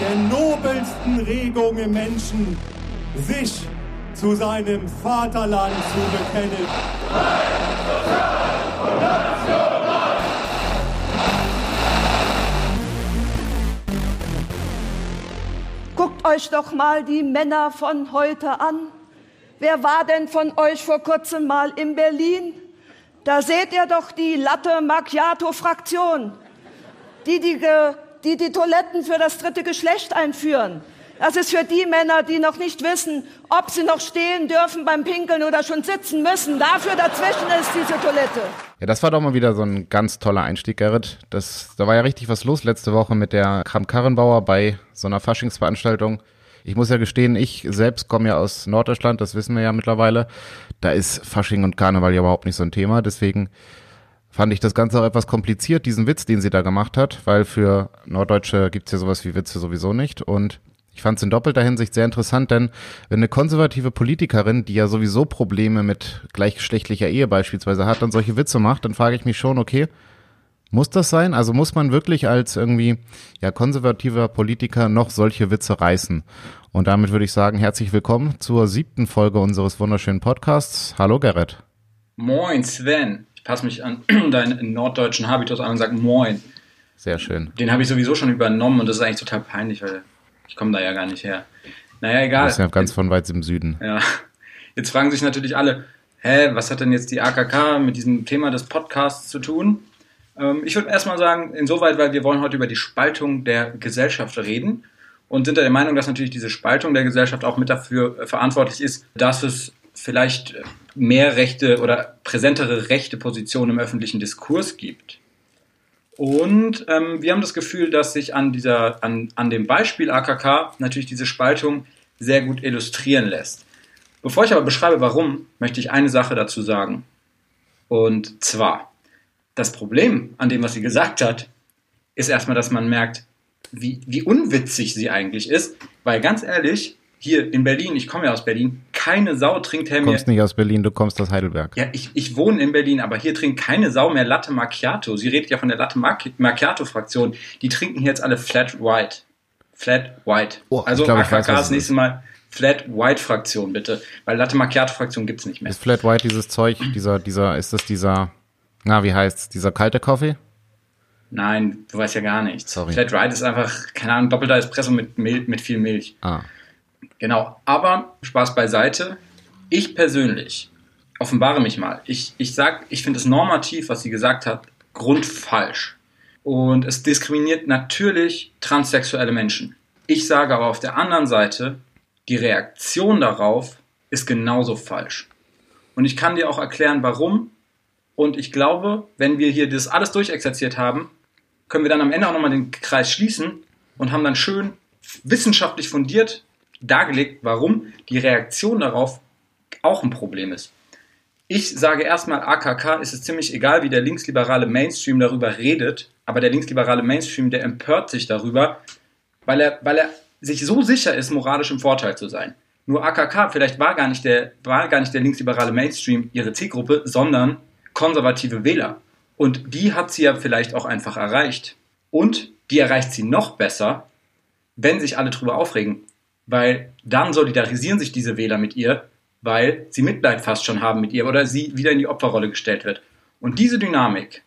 der nobelsten Regung im Menschen, sich zu seinem Vaterland zu bekennen. Guckt euch doch mal die Männer von heute an. Wer war denn von euch vor kurzem mal in Berlin? Da seht ihr doch die Latte Macchiato-Fraktion, die die, die die Toiletten für das dritte Geschlecht einführen. Das ist für die Männer, die noch nicht wissen, ob sie noch stehen dürfen beim Pinkeln oder schon sitzen müssen. Dafür dazwischen ist diese Toilette. Ja, das war doch mal wieder so ein ganz toller Einstieg, Gerrit. Das, da war ja richtig was los letzte Woche mit der Kram-Karrenbauer bei so einer Faschingsveranstaltung. Ich muss ja gestehen, ich selbst komme ja aus Norddeutschland, das wissen wir ja mittlerweile. Da ist Fasching und Karneval ja überhaupt nicht so ein Thema. Deswegen fand ich das Ganze auch etwas kompliziert, diesen Witz, den sie da gemacht hat, weil für Norddeutsche gibt's ja sowas wie Witze sowieso nicht. Und ich fand es in doppelter Hinsicht sehr interessant, denn wenn eine konservative Politikerin, die ja sowieso Probleme mit gleichgeschlechtlicher Ehe beispielsweise hat, dann solche Witze macht, dann frage ich mich schon, okay, muss das sein? Also muss man wirklich als irgendwie ja konservativer Politiker noch solche Witze reißen? Und damit würde ich sagen, herzlich willkommen zur siebten Folge unseres wunderschönen Podcasts. Hallo Gerrit. Moin Sven. Ich passe mich an deinen norddeutschen Habitus an und sage Moin. Sehr schön. Den habe ich sowieso schon übernommen und das ist eigentlich total peinlich, weil ich komme da ja gar nicht her. Naja, egal. Das ist ja ganz von weit im Süden. Ja. Jetzt fragen sich natürlich alle, hä, was hat denn jetzt die AKK mit diesem Thema des Podcasts zu tun? Ähm, ich würde erstmal sagen, insoweit, weil wir wollen heute über die Spaltung der Gesellschaft reden und sind der Meinung, dass natürlich diese Spaltung der Gesellschaft auch mit dafür verantwortlich ist, dass es vielleicht mehr rechte oder präsentere rechte Positionen im öffentlichen Diskurs gibt. Und ähm, wir haben das Gefühl, dass sich an, dieser, an, an dem Beispiel AKK natürlich diese Spaltung sehr gut illustrieren lässt. Bevor ich aber beschreibe, warum, möchte ich eine Sache dazu sagen. Und zwar, das Problem an dem, was sie gesagt hat, ist erstmal, dass man merkt, wie, wie unwitzig sie eigentlich ist. Weil ganz ehrlich, hier in Berlin, ich komme ja aus Berlin, keine Sau trinkt mehr. Du kommst nicht aus Berlin, du kommst aus Heidelberg. Ja, ich, ich wohne in Berlin, aber hier trinkt keine Sau mehr Latte Macchiato. Sie redet ja von der Latte Macchiato-Fraktion. Die trinken jetzt alle Flat White. Flat White. Oh, also glaub, AKK das nächste Mal Flat White Fraktion, bitte. Weil Latte Macchiato Fraktion gibt's nicht mehr. Ist Flat White dieses Zeug, dieser, dieser, ist das dieser, na, wie heißt's, dieser kalte Kaffee? Nein, du weißt ja gar nichts. Sorry. Flat White ist einfach, keine Ahnung, doppelter Espresso mit, Mil mit viel Milch. Ah. Genau, aber Spaß beiseite. Ich persönlich offenbare mich mal. Ich, ich sag, ich finde es normativ, was sie gesagt hat, grundfalsch. Und es diskriminiert natürlich transsexuelle Menschen. Ich sage aber auf der anderen Seite, die Reaktion darauf ist genauso falsch. Und ich kann dir auch erklären, warum. Und ich glaube, wenn wir hier das alles durchexerziert haben, können wir dann am Ende auch nochmal den Kreis schließen und haben dann schön wissenschaftlich fundiert dargelegt, warum die Reaktion darauf auch ein Problem ist. Ich sage erstmal, AKK ist es ziemlich egal, wie der linksliberale Mainstream darüber redet, aber der linksliberale Mainstream, der empört sich darüber, weil er, weil er sich so sicher ist, moralisch im Vorteil zu sein. Nur AKK, vielleicht war gar nicht der, war gar nicht der linksliberale Mainstream ihre Zielgruppe, sondern konservative Wähler. Und die hat sie ja vielleicht auch einfach erreicht. Und die erreicht sie noch besser, wenn sich alle drüber aufregen weil dann solidarisieren sich diese Wähler mit ihr, weil sie Mitleid fast schon haben mit ihr oder sie wieder in die Opferrolle gestellt wird. Und diese Dynamik,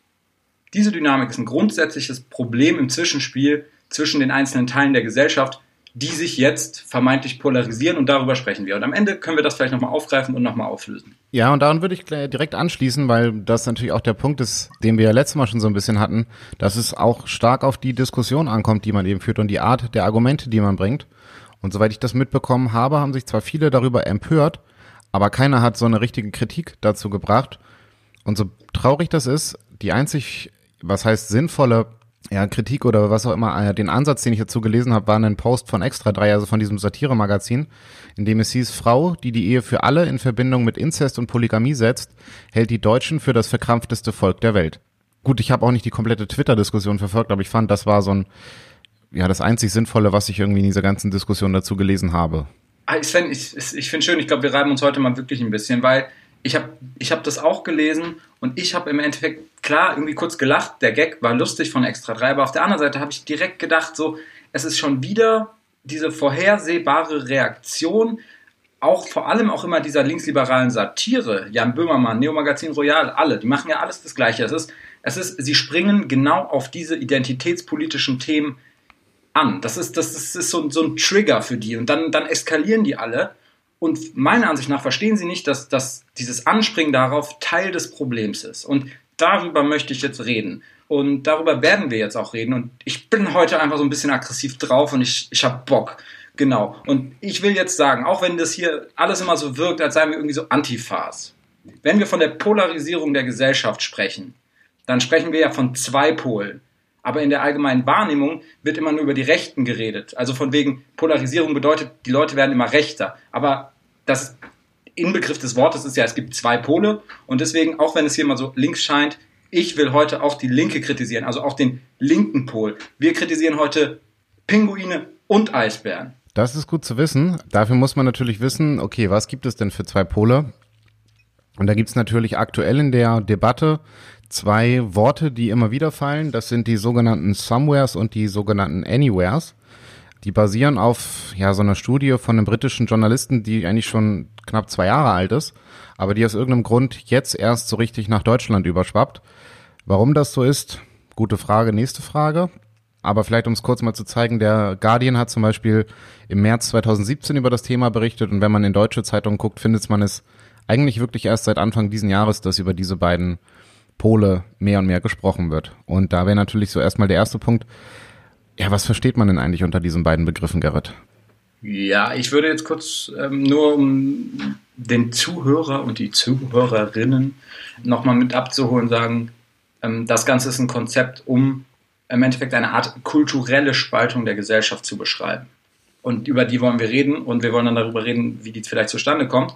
diese Dynamik ist ein grundsätzliches Problem im Zwischenspiel zwischen den einzelnen Teilen der Gesellschaft, die sich jetzt vermeintlich polarisieren und darüber sprechen wir. Und am Ende können wir das vielleicht nochmal aufgreifen und nochmal auflösen. Ja, und daran würde ich direkt anschließen, weil das natürlich auch der Punkt ist, den wir ja letztes Mal schon so ein bisschen hatten, dass es auch stark auf die Diskussion ankommt, die man eben führt und die Art der Argumente, die man bringt. Und soweit ich das mitbekommen habe, haben sich zwar viele darüber empört, aber keiner hat so eine richtige Kritik dazu gebracht. Und so traurig das ist, die einzig, was heißt sinnvolle ja, Kritik oder was auch immer, äh, den Ansatz, den ich dazu gelesen habe, war ein Post von Extra 3, also von diesem Satire-Magazin, in dem es hieß, Frau, die die Ehe für alle in Verbindung mit Inzest und Polygamie setzt, hält die Deutschen für das verkrampfteste Volk der Welt. Gut, ich habe auch nicht die komplette Twitter-Diskussion verfolgt, aber ich fand, das war so ein ja das einzig Sinnvolle, was ich irgendwie in dieser ganzen Diskussion dazu gelesen habe. Ah, Sven, ich, ich finde schön, ich glaube, wir reiben uns heute mal wirklich ein bisschen, weil ich habe ich hab das auch gelesen und ich habe im Endeffekt, klar, irgendwie kurz gelacht, der Gag war lustig von Extra 3, aber auf der anderen Seite habe ich direkt gedacht, so, es ist schon wieder diese vorhersehbare Reaktion, auch vor allem auch immer dieser linksliberalen Satire, Jan Böhmermann, Neomagazin Royal, alle, die machen ja alles das Gleiche. Es ist, es ist, sie springen genau auf diese identitätspolitischen Themen an. Das ist, das ist, das ist so, so ein Trigger für die und dann, dann eskalieren die alle. Und meiner Ansicht nach verstehen sie nicht, dass, dass dieses Anspringen darauf Teil des Problems ist. Und darüber möchte ich jetzt reden. Und darüber werden wir jetzt auch reden. Und ich bin heute einfach so ein bisschen aggressiv drauf und ich, ich habe Bock. Genau. Und ich will jetzt sagen, auch wenn das hier alles immer so wirkt, als seien wir irgendwie so Antifas. Wenn wir von der Polarisierung der Gesellschaft sprechen, dann sprechen wir ja von zwei Polen. Aber in der allgemeinen Wahrnehmung wird immer nur über die Rechten geredet. Also von wegen Polarisierung bedeutet, die Leute werden immer rechter. Aber das Inbegriff des Wortes ist ja, es gibt zwei Pole. Und deswegen, auch wenn es hier mal so links scheint, ich will heute auch die Linke kritisieren, also auch den linken Pol. Wir kritisieren heute Pinguine und Eisbären. Das ist gut zu wissen. Dafür muss man natürlich wissen, okay, was gibt es denn für zwei Pole? Und da gibt es natürlich aktuell in der Debatte zwei Worte, die immer wieder fallen. Das sind die sogenannten Somewheres und die sogenannten Anywheres. Die basieren auf ja so einer Studie von einem britischen Journalisten, die eigentlich schon knapp zwei Jahre alt ist, aber die aus irgendeinem Grund jetzt erst so richtig nach Deutschland überschwappt. Warum das so ist, gute Frage, nächste Frage. Aber vielleicht, um es kurz mal zu zeigen, der Guardian hat zum Beispiel im März 2017 über das Thema berichtet und wenn man in deutsche Zeitungen guckt, findet man es eigentlich wirklich erst seit Anfang diesen Jahres, dass über diese beiden Pole mehr und mehr gesprochen wird. Und da wäre natürlich so erstmal der erste Punkt, ja, was versteht man denn eigentlich unter diesen beiden Begriffen, Gerrit? Ja, ich würde jetzt kurz ähm, nur um den Zuhörer und die Zuhörerinnen nochmal mit abzuholen sagen, ähm, das Ganze ist ein Konzept, um im Endeffekt eine Art kulturelle Spaltung der Gesellschaft zu beschreiben. Und über die wollen wir reden und wir wollen dann darüber reden, wie die vielleicht zustande kommt.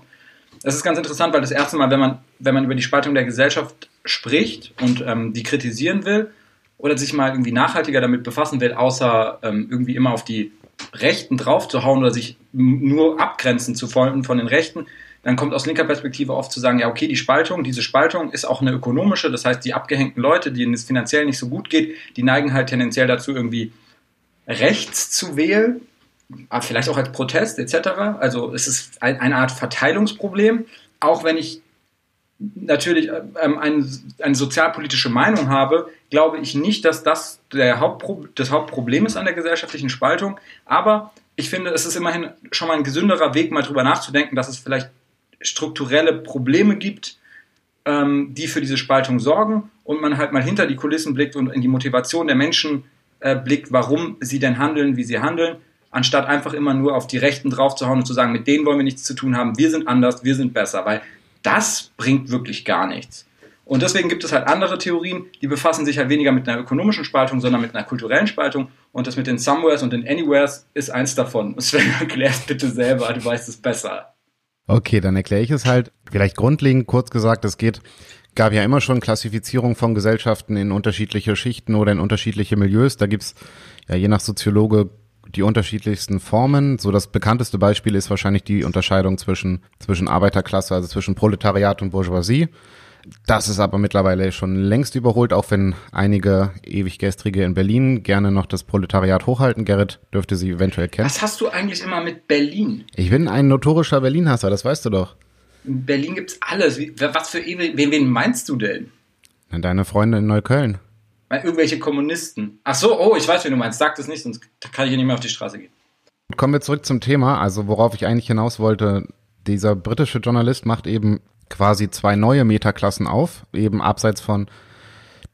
Es ist ganz interessant, weil das erste Mal, wenn man, wenn man über die Spaltung der Gesellschaft spricht und ähm, die kritisieren will oder sich mal irgendwie nachhaltiger damit befassen will, außer ähm, irgendwie immer auf die Rechten draufzuhauen oder sich nur abgrenzen zu wollen von den Rechten, dann kommt aus linker Perspektive oft zu sagen, ja, okay, die Spaltung, diese Spaltung ist auch eine ökonomische, das heißt, die abgehängten Leute, denen es finanziell nicht so gut geht, die neigen halt tendenziell dazu, irgendwie rechts zu wählen, vielleicht auch als Protest etc. Also es ist eine Art Verteilungsproblem, auch wenn ich natürlich ähm, ein, eine sozialpolitische Meinung habe, glaube ich nicht, dass das der Hauptpro das Hauptproblem ist an der gesellschaftlichen Spaltung. Aber ich finde, es ist immerhin schon mal ein gesünderer Weg, mal drüber nachzudenken, dass es vielleicht strukturelle Probleme gibt, ähm, die für diese Spaltung sorgen und man halt mal hinter die Kulissen blickt und in die Motivation der Menschen äh, blickt, warum sie denn handeln, wie sie handeln, anstatt einfach immer nur auf die Rechten draufzuhauen und zu sagen, mit denen wollen wir nichts zu tun haben, wir sind anders, wir sind besser, weil das bringt wirklich gar nichts. Und deswegen gibt es halt andere Theorien, die befassen sich halt weniger mit einer ökonomischen Spaltung, sondern mit einer kulturellen Spaltung. Und das mit den Somewheres und den Anywheres ist eins davon. Sven, erklär es bitte selber, du weißt es besser. Okay, dann erkläre ich es halt. Vielleicht grundlegend kurz gesagt, es geht, gab ja immer schon Klassifizierung von Gesellschaften in unterschiedliche Schichten oder in unterschiedliche Milieus. Da gibt's ja je nach Soziologe die unterschiedlichsten Formen. So das bekannteste Beispiel ist wahrscheinlich die Unterscheidung zwischen, zwischen Arbeiterklasse, also zwischen Proletariat und Bourgeoisie. Das ist aber mittlerweile schon längst überholt, auch wenn einige ewiggestrige in Berlin gerne noch das Proletariat hochhalten. Gerrit dürfte sie eventuell kennen. Was hast du eigentlich immer mit Berlin? Ich bin ein notorischer Berlin-Hasser, das weißt du doch. In Berlin gibt's alles. Was für wen, wen meinst du denn? Deine Freunde in Neukölln. Irgendwelche Kommunisten. Ach so, oh, ich weiß, wen du meinst. Sag das nicht, sonst kann ich hier nicht mehr auf die Straße gehen. Kommen wir zurück zum Thema. Also, worauf ich eigentlich hinaus wollte. Dieser britische Journalist macht eben quasi zwei neue Metaklassen auf, eben abseits von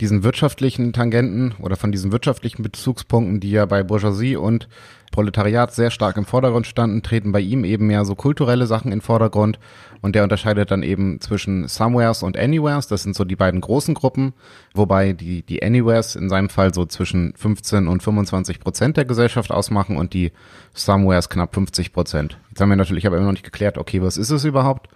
diesen wirtschaftlichen Tangenten oder von diesen wirtschaftlichen Bezugspunkten, die ja bei Bourgeoisie und Proletariat sehr stark im Vordergrund standen, treten bei ihm eben mehr so kulturelle Sachen in Vordergrund und der unterscheidet dann eben zwischen Somewheres und Anywheres, das sind so die beiden großen Gruppen, wobei die, die Anywheres in seinem Fall so zwischen 15 und 25 Prozent der Gesellschaft ausmachen und die Somewheres knapp 50 Prozent. Jetzt haben wir natürlich aber immer noch nicht geklärt, okay, was ist es überhaupt?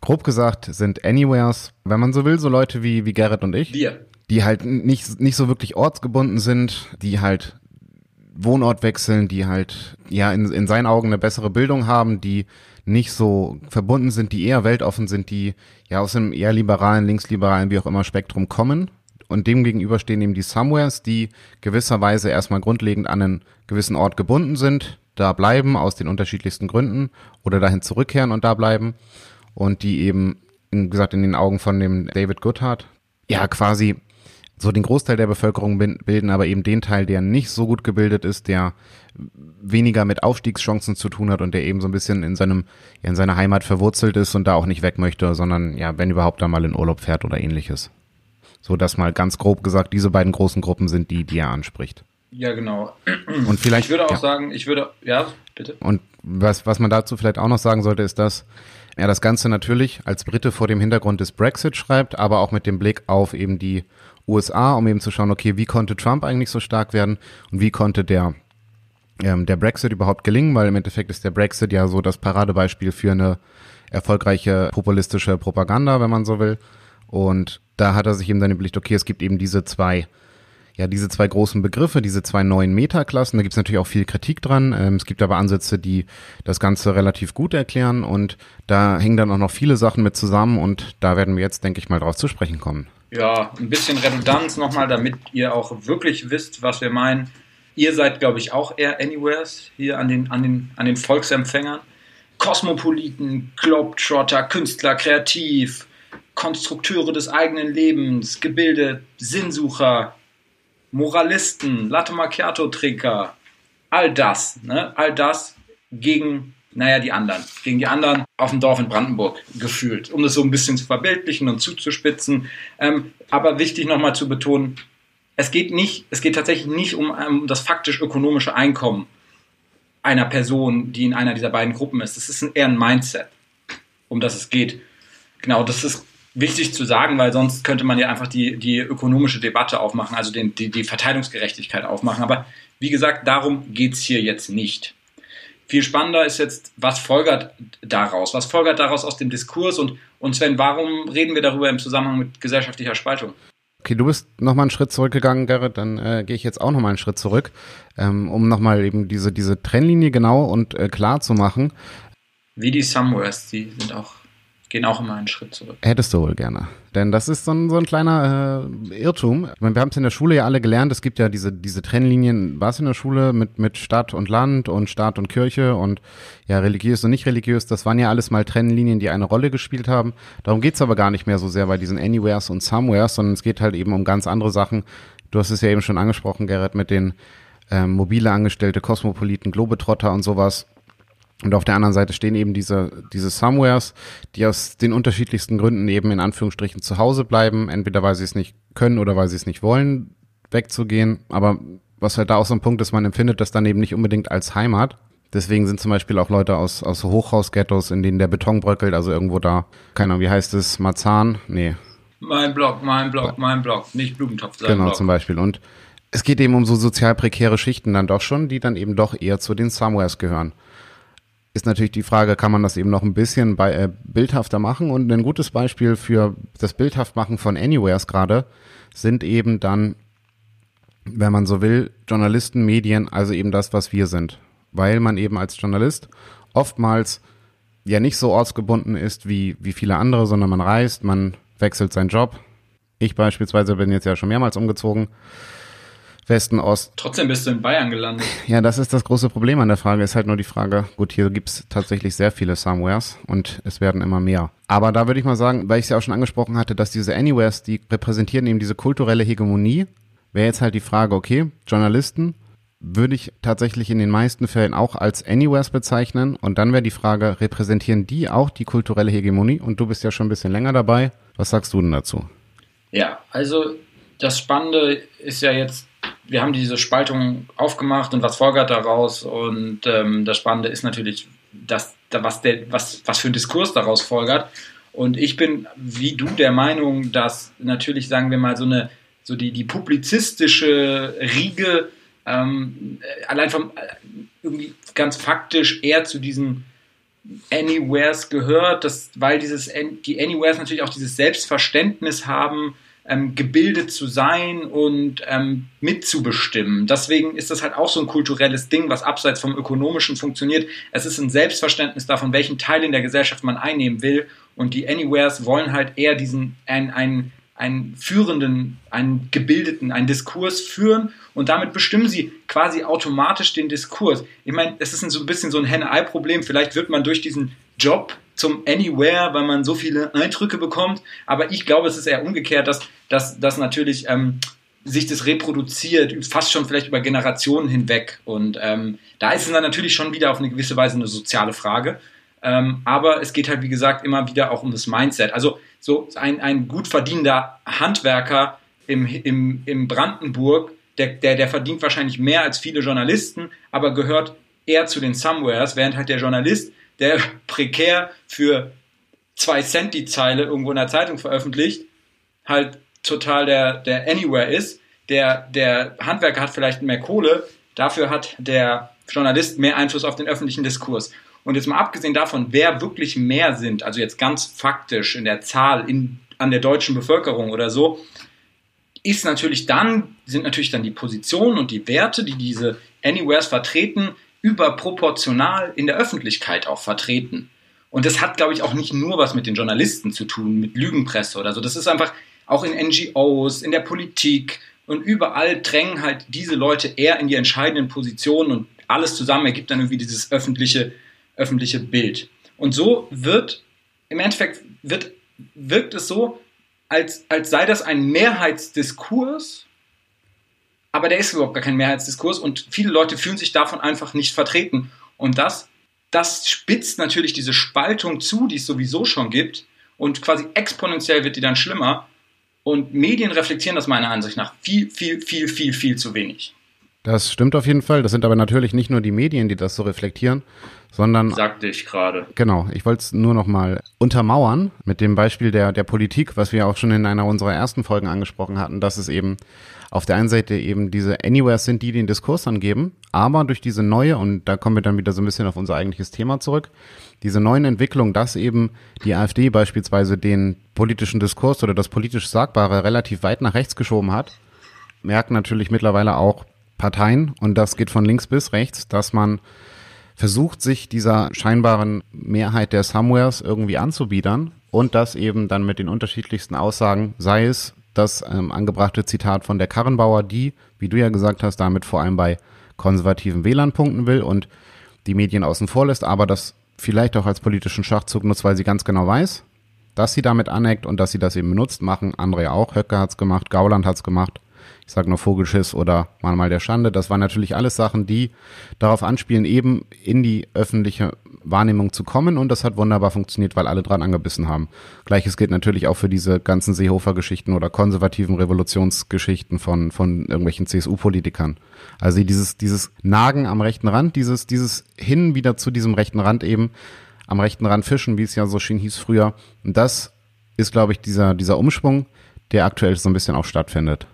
Grob gesagt sind Anywheres, wenn man so will, so Leute wie, wie Garrett und ich. Wir. Die halt nicht, nicht so wirklich ortsgebunden sind, die halt Wohnort wechseln, die halt ja in, in seinen Augen eine bessere Bildung haben, die nicht so verbunden sind, die eher weltoffen sind, die ja aus einem eher liberalen, linksliberalen, wie auch immer Spektrum kommen. Und dem gegenüber stehen eben die Somewheres, die gewisserweise erstmal grundlegend an einen gewissen Ort gebunden sind, da bleiben aus den unterschiedlichsten Gründen oder dahin zurückkehren und da bleiben. Und die eben, wie gesagt, in den Augen von dem David Goodhart, ja quasi so den Großteil der Bevölkerung bilden, aber eben den Teil, der nicht so gut gebildet ist, der weniger mit Aufstiegschancen zu tun hat und der eben so ein bisschen in seinem, in seiner Heimat verwurzelt ist und da auch nicht weg möchte, sondern ja, wenn überhaupt dann mal in Urlaub fährt oder ähnliches. So dass mal ganz grob gesagt, diese beiden großen Gruppen sind die, die er anspricht. Ja, genau. Und vielleicht. Ich würde auch ja. sagen, ich würde, ja, bitte. Und was, was man dazu vielleicht auch noch sagen sollte, ist, dass er das Ganze natürlich als Brite vor dem Hintergrund des Brexit schreibt, aber auch mit dem Blick auf eben die USA, um eben zu schauen, okay, wie konnte Trump eigentlich so stark werden und wie konnte der ähm, der Brexit überhaupt gelingen, weil im Endeffekt ist der Brexit ja so das Paradebeispiel für eine erfolgreiche populistische Propaganda, wenn man so will. Und da hat er sich eben dann überlegt, okay, es gibt eben diese zwei, ja, diese zwei großen Begriffe, diese zwei neuen Metaklassen. Da gibt es natürlich auch viel Kritik dran. Ähm, es gibt aber Ansätze, die das Ganze relativ gut erklären und da hängen dann auch noch viele Sachen mit zusammen und da werden wir jetzt, denke ich mal, drauf zu sprechen kommen. Ja, ein bisschen Redundanz nochmal, damit ihr auch wirklich wisst, was wir meinen. Ihr seid, glaube ich, auch eher Anywheres hier an den, an den, an den Volksempfängern. Kosmopoliten, Globetrotter, Künstler, kreativ, Konstrukteure des eigenen Lebens, gebildet, Sinnsucher, Moralisten, Latte Macchiato-Trinker, all das, ne? all das gegen, naja, die anderen, gegen die anderen auf dem Dorf in Brandenburg gefühlt, um das so ein bisschen zu verbildlichen und zuzuspitzen. Ähm, aber wichtig nochmal zu betonen, es geht nicht, es geht tatsächlich nicht um, um das faktisch ökonomische Einkommen einer Person, die in einer dieser beiden Gruppen ist. Das ist eher ein Mindset, um das es geht. Genau, das ist wichtig zu sagen, weil sonst könnte man ja einfach die, die ökonomische Debatte aufmachen, also den, die, die Verteilungsgerechtigkeit aufmachen. Aber wie gesagt, darum geht es hier jetzt nicht. Viel spannender ist jetzt, was folgert daraus? Was folgert daraus aus dem Diskurs? Und, und Sven, warum reden wir darüber im Zusammenhang mit gesellschaftlicher Spaltung? Okay, du bist nochmal einen Schritt zurückgegangen, Gerrit, dann äh, gehe ich jetzt auch nochmal einen Schritt zurück, ähm, um nochmal eben diese, diese Trennlinie genau und äh, klar zu machen. Wie die Somewheres, die sind auch gehen auch immer einen Schritt zurück. Hättest du wohl gerne. Denn das ist so ein, so ein kleiner äh, Irrtum. Ich meine, wir haben es in der Schule ja alle gelernt. Es gibt ja diese, diese Trennlinien, war es in der Schule mit, mit Stadt und Land und Staat und Kirche und ja, religiös und nicht religiös. Das waren ja alles mal Trennlinien, die eine Rolle gespielt haben. Darum geht's aber gar nicht mehr so sehr bei diesen Anywheres und Somewheres, sondern es geht halt eben um ganz andere Sachen. Du hast es ja eben schon angesprochen, Gerrit, mit den ähm, mobile Angestellte, Kosmopoliten, Globetrotter und sowas. Und auf der anderen Seite stehen eben diese, diese Somewheres, die aus den unterschiedlichsten Gründen eben in Anführungsstrichen zu Hause bleiben, entweder weil sie es nicht können oder weil sie es nicht wollen, wegzugehen. Aber was halt da auch so ein Punkt ist, man empfindet das dann eben nicht unbedingt als Heimat. Deswegen sind zum Beispiel auch Leute aus, aus Hochhausghettos, in denen der Beton bröckelt, also irgendwo da, keine Ahnung, wie heißt es, Marzahn? Nee. Mein Block, mein Block, mein Block, nicht Blumentopf, sein Genau, Block. zum Beispiel. Und es geht eben um so sozial prekäre Schichten dann doch schon, die dann eben doch eher zu den Somewheres gehören ist natürlich die Frage, kann man das eben noch ein bisschen bei, äh, bildhafter machen? Und ein gutes Beispiel für das Bildhaftmachen von Anywheres gerade sind eben dann, wenn man so will, Journalisten, Medien, also eben das, was wir sind. Weil man eben als Journalist oftmals ja nicht so ortsgebunden ist wie, wie viele andere, sondern man reist, man wechselt seinen Job. Ich beispielsweise bin jetzt ja schon mehrmals umgezogen. Westen, Ost. Trotzdem bist du in Bayern gelandet. Ja, das ist das große Problem an der Frage. Ist halt nur die Frage, gut, hier gibt's tatsächlich sehr viele Somewheres und es werden immer mehr. Aber da würde ich mal sagen, weil ich es ja auch schon angesprochen hatte, dass diese Anywheres, die repräsentieren eben diese kulturelle Hegemonie, wäre jetzt halt die Frage, okay, Journalisten würde ich tatsächlich in den meisten Fällen auch als Anywheres bezeichnen. Und dann wäre die Frage, repräsentieren die auch die kulturelle Hegemonie? Und du bist ja schon ein bisschen länger dabei. Was sagst du denn dazu? Ja, also das Spannende ist ja jetzt, wir haben diese Spaltung aufgemacht und was folgert daraus? Und ähm, das Spannende ist natürlich, dass, was, der, was, was für ein Diskurs daraus folgert. Und ich bin, wie du, der Meinung, dass natürlich, sagen wir mal, so eine, so die, die publizistische Riege ähm, allein vom, äh, irgendwie ganz faktisch eher zu diesen Anywheres gehört, dass, weil dieses, die Anywheres natürlich auch dieses Selbstverständnis haben, ähm, gebildet zu sein und ähm, mitzubestimmen. Deswegen ist das halt auch so ein kulturelles Ding, was abseits vom Ökonomischen funktioniert. Es ist ein Selbstverständnis davon, welchen Teil in der Gesellschaft man einnehmen will. Und die Anywheres wollen halt eher diesen, ein, ein, einen führenden, einen gebildeten, einen Diskurs führen und damit bestimmen sie quasi automatisch den Diskurs. Ich meine, es ist so ein bisschen so ein Henne-Ei-Problem. Vielleicht wird man durch diesen Job zum Anywhere, weil man so viele Eindrücke bekommt. Aber ich glaube, es ist eher umgekehrt, dass, dass, dass natürlich ähm, sich das reproduziert, fast schon vielleicht über Generationen hinweg. Und ähm, da ist es dann natürlich schon wieder auf eine gewisse Weise eine soziale Frage. Ähm, aber es geht halt, wie gesagt, immer wieder auch um das Mindset. Also so ein, ein gut verdienender Handwerker im, im, im Brandenburg, der, der, der verdient wahrscheinlich mehr als viele Journalisten, aber gehört eher zu den Somewheres, während halt der Journalist, der prekär für zwei Cent die Zeile irgendwo in der Zeitung veröffentlicht, halt total der, der Anywhere ist. Der, der Handwerker hat vielleicht mehr Kohle, dafür hat der Journalist mehr Einfluss auf den öffentlichen Diskurs. Und jetzt mal abgesehen davon, wer wirklich mehr sind, also jetzt ganz faktisch in der Zahl in, an der deutschen Bevölkerung oder so, ist natürlich dann, sind natürlich dann die Positionen und die Werte, die diese Anywheres vertreten, überproportional in der Öffentlichkeit auch vertreten. Und das hat, glaube ich, auch nicht nur was mit den Journalisten zu tun, mit Lügenpresse oder so. Das ist einfach auch in NGOs, in der Politik und überall drängen halt diese Leute eher in die entscheidenden Positionen und alles zusammen ergibt dann irgendwie dieses öffentliche öffentliche Bild. Und so wird, im Endeffekt wird, wirkt es so, als, als sei das ein Mehrheitsdiskurs, aber der ist überhaupt gar kein Mehrheitsdiskurs und viele Leute fühlen sich davon einfach nicht vertreten. Und das, das spitzt natürlich diese Spaltung zu, die es sowieso schon gibt und quasi exponentiell wird die dann schlimmer. Und Medien reflektieren das meiner Ansicht nach viel, viel, viel, viel, viel zu wenig. Das stimmt auf jeden Fall. Das sind aber natürlich nicht nur die Medien, die das so reflektieren, sondern. Sagte ich gerade. Genau. Ich wollte es nur noch mal untermauern mit dem Beispiel der, der Politik, was wir auch schon in einer unserer ersten Folgen angesprochen hatten, dass es eben auf der einen Seite eben diese Anywheres sind, die den Diskurs angeben, aber durch diese neue, und da kommen wir dann wieder so ein bisschen auf unser eigentliches Thema zurück, diese neuen Entwicklungen, dass eben die AfD beispielsweise den politischen Diskurs oder das politisch Sagbare relativ weit nach rechts geschoben hat, merken natürlich mittlerweile auch Parteien, und das geht von links bis rechts, dass man versucht, sich dieser scheinbaren Mehrheit der Somewheres irgendwie anzubiedern und das eben dann mit den unterschiedlichsten Aussagen, sei es das ähm, angebrachte Zitat von der Karrenbauer, die, wie du ja gesagt hast, damit vor allem bei konservativen Wählern punkten will und die Medien außen vor lässt, aber das vielleicht auch als politischen Schachzug nutzt, weil sie ganz genau weiß, dass sie damit aneckt und dass sie das eben benutzt, machen andere auch. Höcke hat's gemacht, Gauland hat's gemacht ich sage nur Vogelschiss oder Mahnmal der Schande. Das waren natürlich alles Sachen, die darauf anspielen, eben in die öffentliche Wahrnehmung zu kommen und das hat wunderbar funktioniert, weil alle dran angebissen haben. Gleiches gilt natürlich auch für diese ganzen Seehofer-Geschichten oder konservativen Revolutionsgeschichten von, von irgendwelchen CSU-Politikern. Also dieses, dieses Nagen am rechten Rand, dieses, dieses hin wieder zu diesem rechten Rand eben, am rechten Rand fischen, wie es ja so schön hieß früher. Und das ist, glaube ich, dieser, dieser Umschwung, der aktuell so ein bisschen auch stattfindet.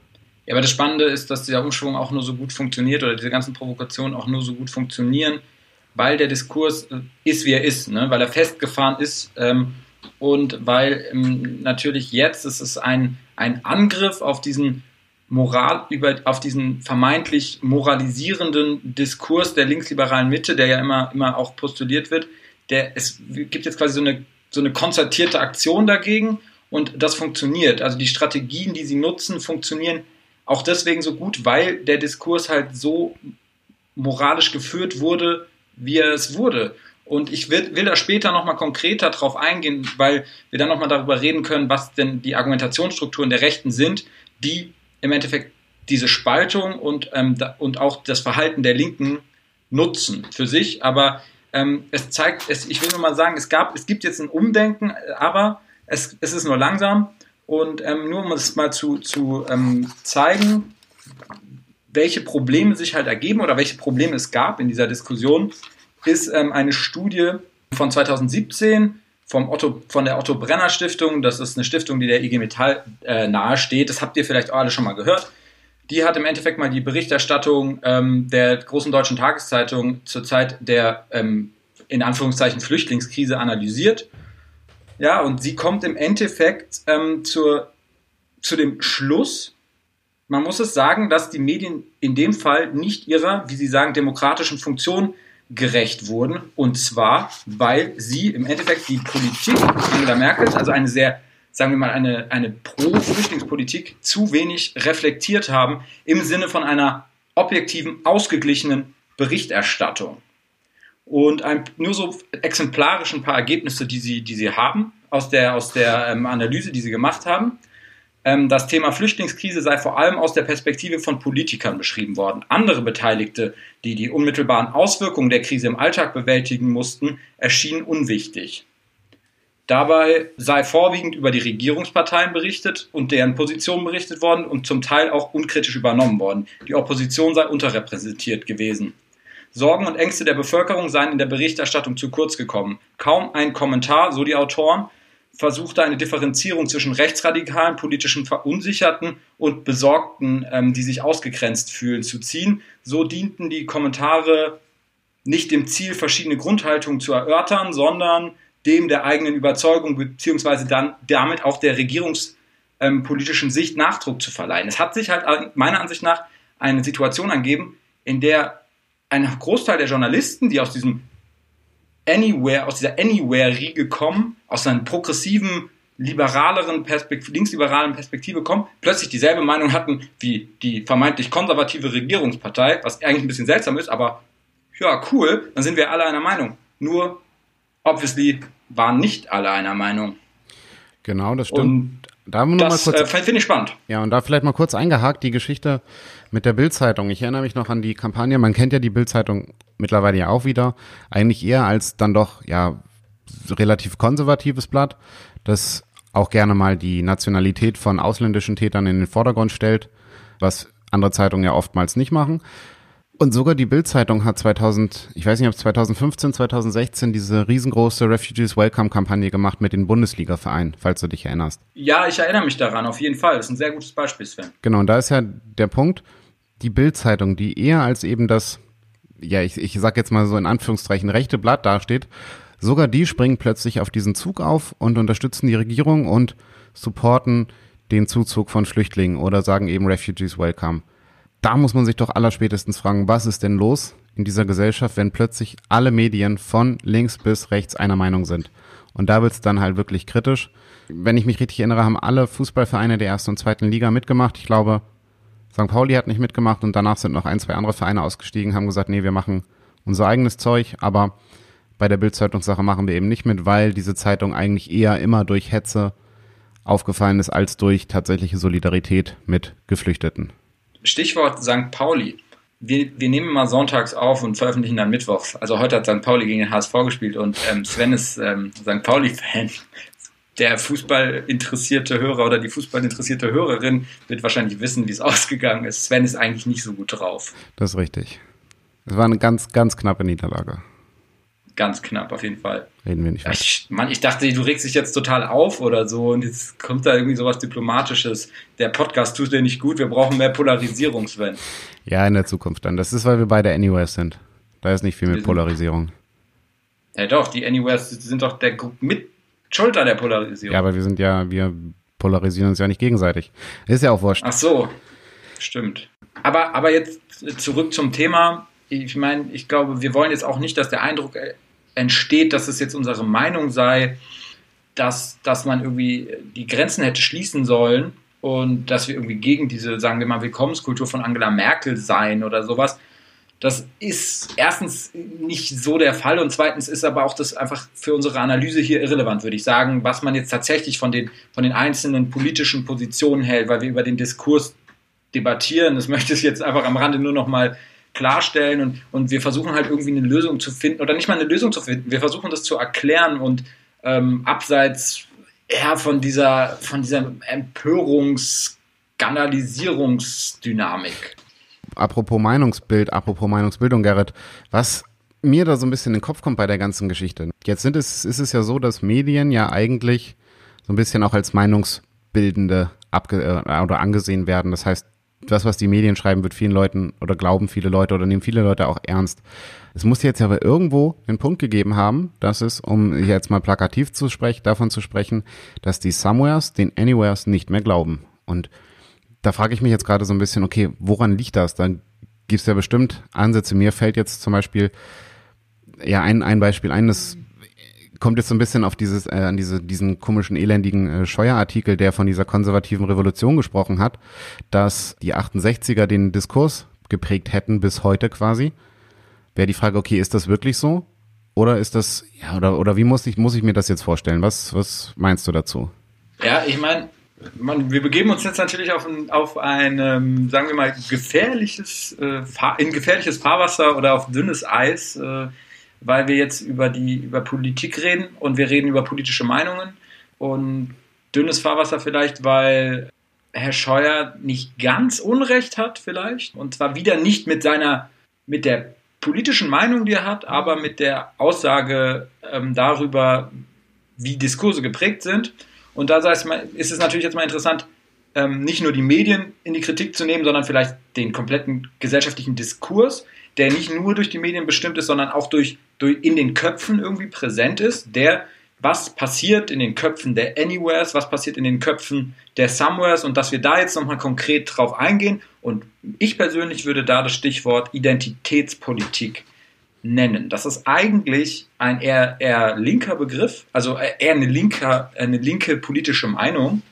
Ja, aber das Spannende ist, dass dieser Umschwung auch nur so gut funktioniert oder diese ganzen Provokationen auch nur so gut funktionieren, weil der Diskurs äh, ist, wie er ist, ne? weil er festgefahren ist ähm, und weil ähm, natürlich jetzt ist es ein, ein Angriff auf diesen Moral, über, auf diesen vermeintlich moralisierenden Diskurs der linksliberalen Mitte, der ja immer, immer auch postuliert wird. Der, es gibt jetzt quasi so eine, so eine konzertierte Aktion dagegen und das funktioniert. Also die Strategien, die sie nutzen, funktionieren auch deswegen so gut, weil der Diskurs halt so moralisch geführt wurde, wie er es wurde. Und ich will, will da später nochmal konkreter drauf eingehen, weil wir dann nochmal darüber reden können, was denn die Argumentationsstrukturen der Rechten sind, die im Endeffekt diese Spaltung und, ähm, und auch das Verhalten der Linken nutzen für sich. Aber ähm, es zeigt, es, ich will nur mal sagen, es, gab, es gibt jetzt ein Umdenken, aber es, es ist nur langsam. Und ähm, nur um es mal zu, zu ähm, zeigen, welche Probleme sich halt ergeben oder welche Probleme es gab in dieser Diskussion, ist ähm, eine Studie von 2017 vom Otto, von der Otto Brenner Stiftung. Das ist eine Stiftung, die der IG Metall äh, nahesteht. Das habt ihr vielleicht auch alle schon mal gehört. Die hat im Endeffekt mal die Berichterstattung ähm, der großen deutschen Tageszeitung zur Zeit der ähm, in Anführungszeichen Flüchtlingskrise analysiert ja, und sie kommt im Endeffekt ähm, zur, zu dem Schluss, man muss es sagen, dass die Medien in dem Fall nicht ihrer, wie sie sagen, demokratischen Funktion gerecht wurden. Und zwar, weil sie im Endeffekt die Politik Angela Merkel, also eine sehr sagen wir mal, eine, eine Pro-Flüchtlingspolitik zu wenig reflektiert haben im Sinne von einer objektiven, ausgeglichenen Berichterstattung. Und ein, nur so exemplarisch ein paar Ergebnisse, die sie, die sie haben aus der, aus der ähm, Analyse, die sie gemacht haben. Ähm, das Thema Flüchtlingskrise sei vor allem aus der Perspektive von Politikern beschrieben worden. Andere Beteiligte, die die unmittelbaren Auswirkungen der Krise im Alltag bewältigen mussten, erschienen unwichtig. Dabei sei vorwiegend über die Regierungsparteien berichtet und deren Positionen berichtet worden und zum Teil auch unkritisch übernommen worden. Die Opposition sei unterrepräsentiert gewesen. Sorgen und Ängste der Bevölkerung seien in der Berichterstattung zu kurz gekommen. Kaum ein Kommentar, so die Autoren, versuchte eine Differenzierung zwischen rechtsradikalen, politischen Verunsicherten und Besorgten, ähm, die sich ausgegrenzt fühlen, zu ziehen. So dienten die Kommentare nicht dem Ziel, verschiedene Grundhaltungen zu erörtern, sondern dem der eigenen Überzeugung beziehungsweise dann damit auch der regierungspolitischen ähm, Sicht Nachdruck zu verleihen. Es hat sich halt meiner Ansicht nach eine Situation angeben, in der ein Großteil der Journalisten, die aus diesem Anywhere, aus dieser Anywhere-Riege kommen, aus einer progressiven, liberaleren Perspektive, linksliberalen Perspektive kommen, plötzlich dieselbe Meinung hatten wie die vermeintlich konservative Regierungspartei, was eigentlich ein bisschen seltsam ist, aber ja, cool, dann sind wir alle einer Meinung. Nur, obviously, waren nicht alle einer Meinung. Genau, das stimmt. Und da das äh, finde ich spannend. Ja, und da vielleicht mal kurz eingehakt, die Geschichte mit der Bildzeitung. Ich erinnere mich noch an die Kampagne, man kennt ja die Bildzeitung mittlerweile ja auch wieder, eigentlich eher als dann doch, ja, relativ konservatives Blatt, das auch gerne mal die Nationalität von ausländischen Tätern in den Vordergrund stellt, was andere Zeitungen ja oftmals nicht machen. Und sogar die Bild-Zeitung hat 2000, ich weiß nicht, ob 2015, 2016 diese riesengroße Refugees Welcome Kampagne gemacht mit den Bundesliga-Vereinen, falls du dich erinnerst. Ja, ich erinnere mich daran, auf jeden Fall. Das ist ein sehr gutes Beispiel, Sven. Genau, und da ist ja der Punkt, die Bild-Zeitung, die eher als eben das, ja, ich, ich sag jetzt mal so in Anführungszeichen rechte Blatt dasteht, sogar die springen plötzlich auf diesen Zug auf und unterstützen die Regierung und supporten den Zuzug von Flüchtlingen oder sagen eben Refugees Welcome da muss man sich doch allerspätestens fragen, was ist denn los in dieser Gesellschaft, wenn plötzlich alle Medien von links bis rechts einer Meinung sind. Und da wird es dann halt wirklich kritisch. Wenn ich mich richtig erinnere, haben alle Fußballvereine der ersten und zweiten Liga mitgemacht. Ich glaube, St. Pauli hat nicht mitgemacht und danach sind noch ein, zwei andere Vereine ausgestiegen, haben gesagt, nee, wir machen unser eigenes Zeug, aber bei der Bildzeitungssache machen wir eben nicht mit, weil diese Zeitung eigentlich eher immer durch Hetze aufgefallen ist als durch tatsächliche Solidarität mit Geflüchteten. Stichwort St. Pauli. Wir, wir nehmen mal sonntags auf und veröffentlichen dann mittwochs. Also heute hat St. Pauli gegen den HSV gespielt und ähm, Sven ist ähm, St. Pauli-Fan. Der Fußballinteressierte Hörer oder die Fußballinteressierte Hörerin wird wahrscheinlich wissen, wie es ausgegangen ist. Sven ist eigentlich nicht so gut drauf. Das ist richtig. Es war eine ganz, ganz knappe Niederlage ganz knapp auf jeden Fall. Reden wir nicht ich, Mann, ich dachte, du regst dich jetzt total auf oder so und jetzt kommt da irgendwie sowas Diplomatisches. Der Podcast tut dir nicht gut, wir brauchen mehr Polarisierung, Sven. Ja, in der Zukunft dann. Das ist, weil wir beide Anywhere sind. Da ist nicht viel mit Polarisierung. Ja doch, die Anywheres sind doch der mit Schulter der Polarisierung. Ja, aber wir sind ja, wir polarisieren uns ja nicht gegenseitig. Ist ja auch wurscht. Ach so, stimmt. Aber, aber jetzt zurück zum Thema. Ich meine, ich glaube, wir wollen jetzt auch nicht, dass der Eindruck entsteht, dass es jetzt unsere Meinung sei, dass, dass man irgendwie die Grenzen hätte schließen sollen und dass wir irgendwie gegen diese, sagen wir mal, Willkommenskultur von Angela Merkel seien oder sowas. Das ist erstens nicht so der Fall und zweitens ist aber auch das einfach für unsere Analyse hier irrelevant, würde ich sagen, was man jetzt tatsächlich von den, von den einzelnen politischen Positionen hält, weil wir über den Diskurs debattieren. Das möchte ich jetzt einfach am Rande nur noch mal klarstellen und, und wir versuchen halt irgendwie eine Lösung zu finden oder nicht mal eine Lösung zu finden. Wir versuchen das zu erklären und ähm, abseits ja, von dieser, von dieser Empörungs-, Skandalisierungsdynamik. Apropos Meinungsbild, apropos Meinungsbildung, Gerrit, was mir da so ein bisschen in den Kopf kommt bei der ganzen Geschichte. Jetzt sind es, ist es ja so, dass Medien ja eigentlich so ein bisschen auch als Meinungsbildende abge äh, oder angesehen werden. Das heißt, das, was die Medien schreiben, wird vielen Leuten oder glauben viele Leute oder nehmen viele Leute auch ernst. Es muss jetzt aber irgendwo einen Punkt gegeben haben, dass es, um jetzt mal plakativ zu sprechen, davon zu sprechen, dass die Somewheres den Anywheres nicht mehr glauben. Und da frage ich mich jetzt gerade so ein bisschen, okay, woran liegt das? Dann gibt es ja bestimmt Ansätze. Mir fällt jetzt zum Beispiel ja ein, ein Beispiel ein, das kommt jetzt so ein bisschen auf dieses, äh, an diese, diesen komischen, elendigen äh, Scheuerartikel, der von dieser konservativen Revolution gesprochen hat, dass die 68er den Diskurs geprägt hätten bis heute quasi. Wäre die Frage, okay, ist das wirklich so? Oder ist das, ja, oder, oder wie muss ich, muss ich mir das jetzt vorstellen? Was, was meinst du dazu? Ja, ich meine, man, wir begeben uns jetzt natürlich auf ein, auf ein ähm, sagen wir mal, gefährliches, äh, in gefährliches Fahrwasser oder auf dünnes Eis, äh, weil wir jetzt über die über Politik reden und wir reden über politische Meinungen und dünnes Fahrwasser vielleicht, weil Herr Scheuer nicht ganz Unrecht hat vielleicht und zwar wieder nicht mit seiner mit der politischen Meinung, die er hat, aber mit der Aussage ähm, darüber, wie Diskurse geprägt sind. Und da ist es natürlich jetzt mal interessant, ähm, nicht nur die Medien in die Kritik zu nehmen, sondern vielleicht den kompletten gesellschaftlichen Diskurs, der nicht nur durch die Medien bestimmt ist, sondern auch durch, durch in den Köpfen irgendwie präsent ist, der was passiert in den Köpfen der Anywheres, was passiert in den Köpfen der Somewheres und dass wir da jetzt nochmal konkret drauf eingehen. Und ich persönlich würde da das Stichwort Identitätspolitik nennen. Das ist eigentlich ein eher, eher linker Begriff, also eher eine, linker, eine linke politische Meinung,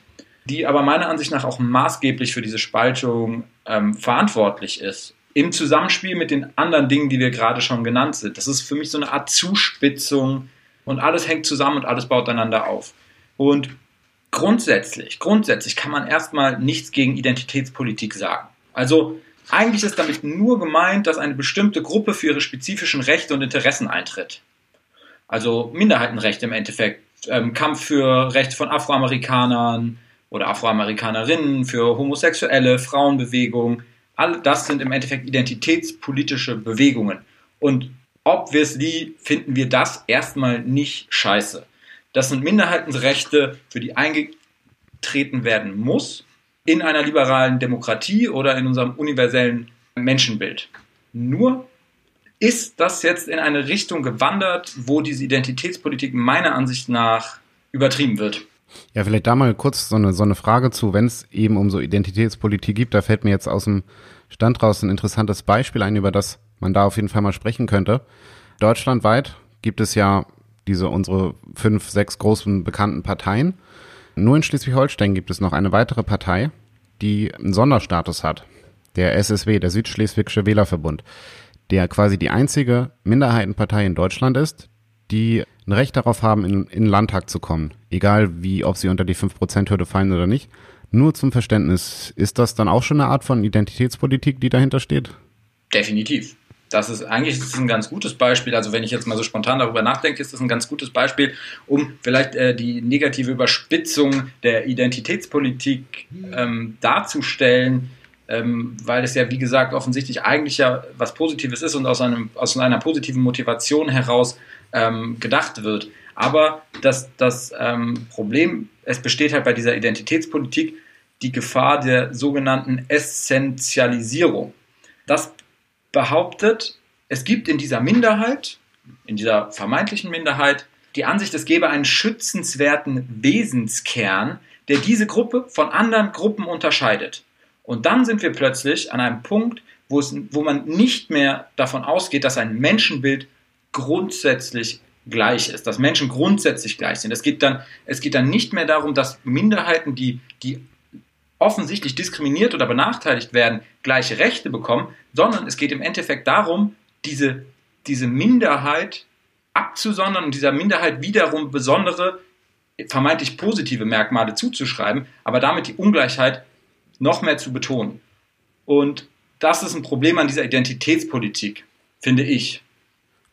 die aber meiner Ansicht nach auch maßgeblich für diese Spaltung ähm, verantwortlich ist im Zusammenspiel mit den anderen Dingen, die wir gerade schon genannt sind. Das ist für mich so eine Art Zuspitzung und alles hängt zusammen und alles baut einander auf. Und grundsätzlich, grundsätzlich kann man erstmal nichts gegen Identitätspolitik sagen. Also eigentlich ist damit nur gemeint, dass eine bestimmte Gruppe für ihre spezifischen Rechte und Interessen eintritt. Also Minderheitenrechte im Endeffekt, ähm, Kampf für Rechte von Afroamerikanern oder Afroamerikanerinnen, für Homosexuelle, Frauenbewegung, all das sind im Endeffekt identitätspolitische Bewegungen. Und obviously finden wir das erstmal nicht scheiße. Das sind Minderheitenrechte, für die eingetreten werden muss in einer liberalen Demokratie oder in unserem universellen Menschenbild. Nur ist das jetzt in eine Richtung gewandert, wo diese Identitätspolitik meiner Ansicht nach übertrieben wird. Ja, vielleicht da mal kurz so eine, so eine Frage zu, wenn es eben um so Identitätspolitik gibt. Da fällt mir jetzt aus dem Stand raus ein interessantes Beispiel ein, über das man da auf jeden Fall mal sprechen könnte. Deutschlandweit gibt es ja diese unsere fünf, sechs großen bekannten Parteien. Nur in Schleswig-Holstein gibt es noch eine weitere Partei, die einen Sonderstatus hat. Der SSW, der Südschleswigsche Wählerverbund, der quasi die einzige Minderheitenpartei in Deutschland ist, die ein Recht darauf haben, in, in den Landtag zu kommen. Egal wie, ob sie unter die 5%-Hürde fallen oder nicht. Nur zum Verständnis, ist das dann auch schon eine Art von Identitätspolitik, die dahinter steht? Definitiv. Das ist eigentlich das ist ein ganz gutes Beispiel. Also wenn ich jetzt mal so spontan darüber nachdenke, ist das ein ganz gutes Beispiel, um vielleicht äh, die negative Überspitzung der Identitätspolitik ähm, darzustellen, ähm, weil es ja wie gesagt offensichtlich eigentlich ja was Positives ist und aus, einem, aus einer positiven Motivation heraus ähm, gedacht wird. Aber das, das ähm, Problem, es besteht halt bei dieser Identitätspolitik die Gefahr der sogenannten Essentialisierung. Das behauptet, es gibt in dieser Minderheit, in dieser vermeintlichen Minderheit, die Ansicht, es gebe einen schützenswerten Wesenskern, der diese Gruppe von anderen Gruppen unterscheidet. Und dann sind wir plötzlich an einem Punkt, wo, es, wo man nicht mehr davon ausgeht, dass ein Menschenbild grundsätzlich gleich ist, dass Menschen grundsätzlich gleich sind. Es geht dann, es geht dann nicht mehr darum, dass Minderheiten, die, die offensichtlich diskriminiert oder benachteiligt werden, gleiche Rechte bekommen, sondern es geht im Endeffekt darum, diese, diese Minderheit abzusondern und dieser Minderheit wiederum besondere, vermeintlich positive Merkmale zuzuschreiben, aber damit die Ungleichheit noch mehr zu betonen. Und das ist ein Problem an dieser Identitätspolitik, finde ich.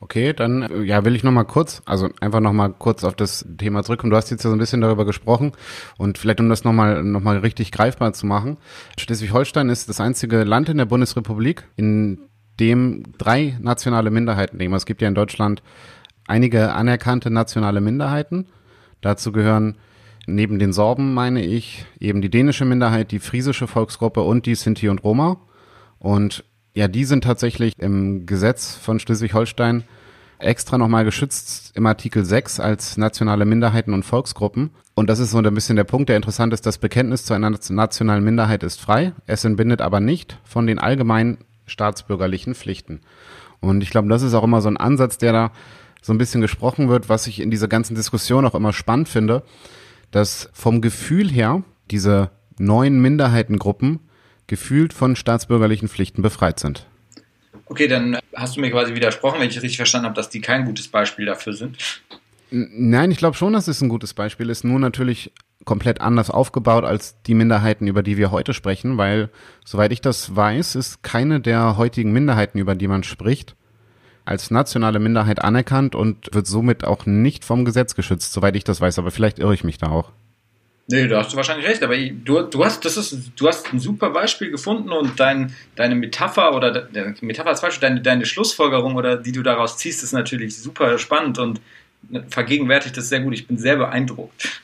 Okay, dann äh, ja, will ich noch mal kurz, also einfach noch mal kurz auf das Thema zurückkommen. Du hast jetzt ja so ein bisschen darüber gesprochen und vielleicht um das noch mal noch mal richtig greifbar zu machen. Schleswig-Holstein ist das einzige Land in der Bundesrepublik, in dem drei nationale Minderheiten leben. Es gibt ja in Deutschland einige anerkannte nationale Minderheiten. Dazu gehören neben den Sorben, meine ich, eben die dänische Minderheit, die friesische Volksgruppe und die Sinti und Roma. Und ja, die sind tatsächlich im Gesetz von Schleswig-Holstein extra nochmal geschützt im Artikel 6 als nationale Minderheiten und Volksgruppen. Und das ist so ein bisschen der Punkt, der interessant ist. Das Bekenntnis zu einer nationalen Minderheit ist frei. Es entbindet aber nicht von den allgemeinen staatsbürgerlichen Pflichten. Und ich glaube, das ist auch immer so ein Ansatz, der da so ein bisschen gesprochen wird, was ich in dieser ganzen Diskussion auch immer spannend finde, dass vom Gefühl her diese neuen Minderheitengruppen gefühlt von staatsbürgerlichen Pflichten befreit sind. Okay, dann hast du mir quasi widersprochen, wenn ich richtig verstanden habe, dass die kein gutes Beispiel dafür sind. Nein, ich glaube schon, dass es ein gutes Beispiel ist, nur natürlich komplett anders aufgebaut als die Minderheiten, über die wir heute sprechen, weil, soweit ich das weiß, ist keine der heutigen Minderheiten, über die man spricht, als nationale Minderheit anerkannt und wird somit auch nicht vom Gesetz geschützt, soweit ich das weiß, aber vielleicht irre ich mich da auch. Nee, da hast du wahrscheinlich recht, aber du, du, hast, das ist, du hast ein super Beispiel gefunden und dein, deine Metapher oder de, Metapher als Beispiel, deine, deine Schlussfolgerung oder die du daraus ziehst, ist natürlich super spannend und vergegenwärtigt das sehr gut. Ich bin sehr beeindruckt.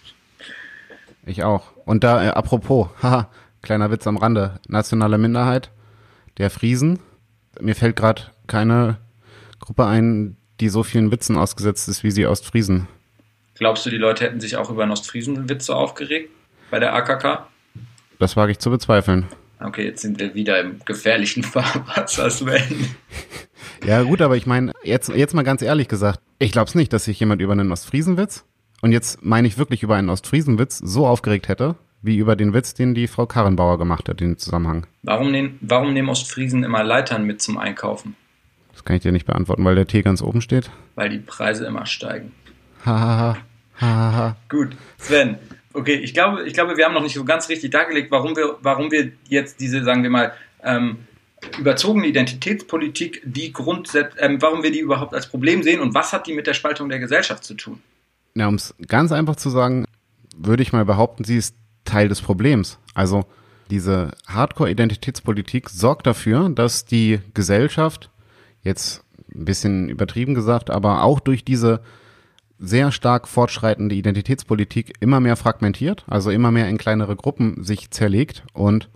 Ich auch. Und da, äh, apropos, haha, kleiner Witz am Rande, nationale Minderheit, der Friesen. Mir fällt gerade keine Gruppe ein, die so vielen Witzen ausgesetzt ist wie sie Ostfriesen. Glaubst du, die Leute hätten sich auch über einen Ostfriesen-Witze aufgeregt bei der AKK? Das wage ich zu bezweifeln. Okay, jetzt sind wir wieder im gefährlichen Fahrwasser, Sven. Ja gut, aber ich meine, jetzt, jetzt mal ganz ehrlich gesagt, ich glaube es nicht, dass sich jemand über einen Ostfriesenwitz, und jetzt meine ich wirklich über einen Ostfriesenwitz, so aufgeregt hätte, wie über den Witz, den die Frau Karrenbauer gemacht hat, in dem Zusammenhang. Warum, nehm, warum nehmen Ostfriesen immer Leitern mit zum Einkaufen? Kann ich dir nicht beantworten, weil der Tee ganz oben steht. Weil die Preise immer steigen. Hahaha. Gut, Sven. Okay, ich glaube, ich glaube, wir haben noch nicht so ganz richtig dargelegt, warum wir, warum wir jetzt diese, sagen wir mal, ähm, überzogene Identitätspolitik, die Grundsatz, ähm, warum wir die überhaupt als Problem sehen und was hat die mit der Spaltung der Gesellschaft zu tun? Ja, um es ganz einfach zu sagen, würde ich mal behaupten, sie ist Teil des Problems. Also diese Hardcore-Identitätspolitik sorgt dafür, dass die Gesellschaft, jetzt ein bisschen übertrieben gesagt, aber auch durch diese sehr stark fortschreitende Identitätspolitik immer mehr fragmentiert, also immer mehr in kleinere Gruppen sich zerlegt und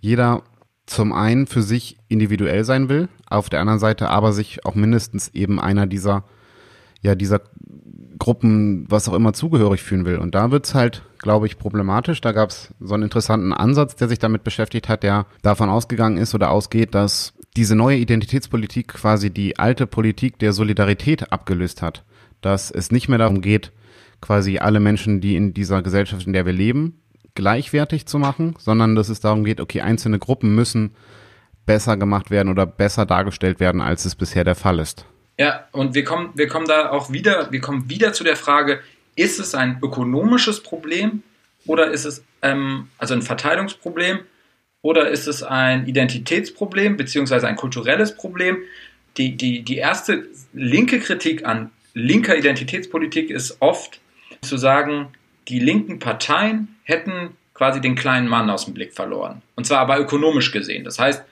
jeder zum einen für sich individuell sein will, auf der anderen Seite aber sich auch mindestens eben einer dieser, ja, dieser Gruppen, was auch immer, zugehörig fühlen will. Und da wird's halt, glaube ich, problematisch. Da gab's so einen interessanten Ansatz, der sich damit beschäftigt hat, der davon ausgegangen ist oder ausgeht, dass diese neue Identitätspolitik quasi die alte Politik der Solidarität abgelöst hat. Dass es nicht mehr darum geht, quasi alle Menschen, die in dieser Gesellschaft, in der wir leben, gleichwertig zu machen, sondern dass es darum geht, okay, einzelne Gruppen müssen besser gemacht werden oder besser dargestellt werden, als es bisher der Fall ist. Ja, und wir kommen, wir kommen da auch wieder, wir kommen wieder zu der Frage, ist es ein ökonomisches Problem oder ist es ähm, also ein Verteilungsproblem oder ist es ein Identitätsproblem beziehungsweise ein kulturelles Problem? Die, die, die erste linke Kritik an linker Identitätspolitik ist oft zu sagen, die linken Parteien hätten quasi den kleinen Mann aus dem Blick verloren. Und zwar aber ökonomisch gesehen. Das heißt,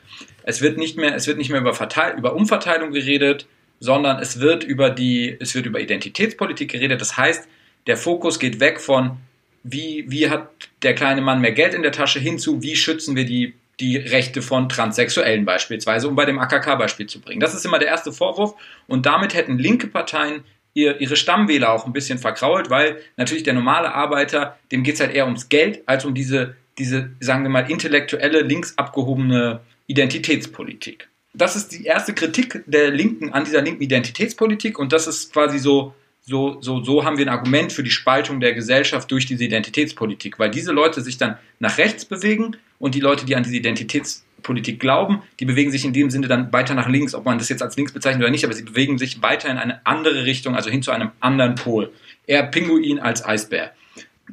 es wird nicht mehr, es wird nicht mehr über, Verteil, über Umverteilung geredet, sondern es wird über die, es wird über Identitätspolitik geredet. Das heißt, der Fokus geht weg von, wie, wie hat der kleine Mann mehr Geld in der Tasche hinzu, wie schützen wir die, die Rechte von Transsexuellen beispielsweise, um bei dem AKK-Beispiel zu bringen. Das ist immer der erste Vorwurf und damit hätten linke Parteien ihr, ihre Stammwähler auch ein bisschen verkrault, weil natürlich der normale Arbeiter, dem geht es halt eher ums Geld als um diese, diese, sagen wir mal, intellektuelle, links abgehobene Identitätspolitik. Das ist die erste Kritik der Linken an dieser linken Identitätspolitik und das ist quasi so, so, so, so haben wir ein Argument für die Spaltung der Gesellschaft durch diese Identitätspolitik, weil diese Leute sich dann nach rechts bewegen und die Leute, die an diese Identitätspolitik Politik glauben, die bewegen sich in dem Sinne dann weiter nach links, ob man das jetzt als links bezeichnet oder nicht, aber sie bewegen sich weiter in eine andere Richtung, also hin zu einem anderen Pol. Eher Pinguin als Eisbär.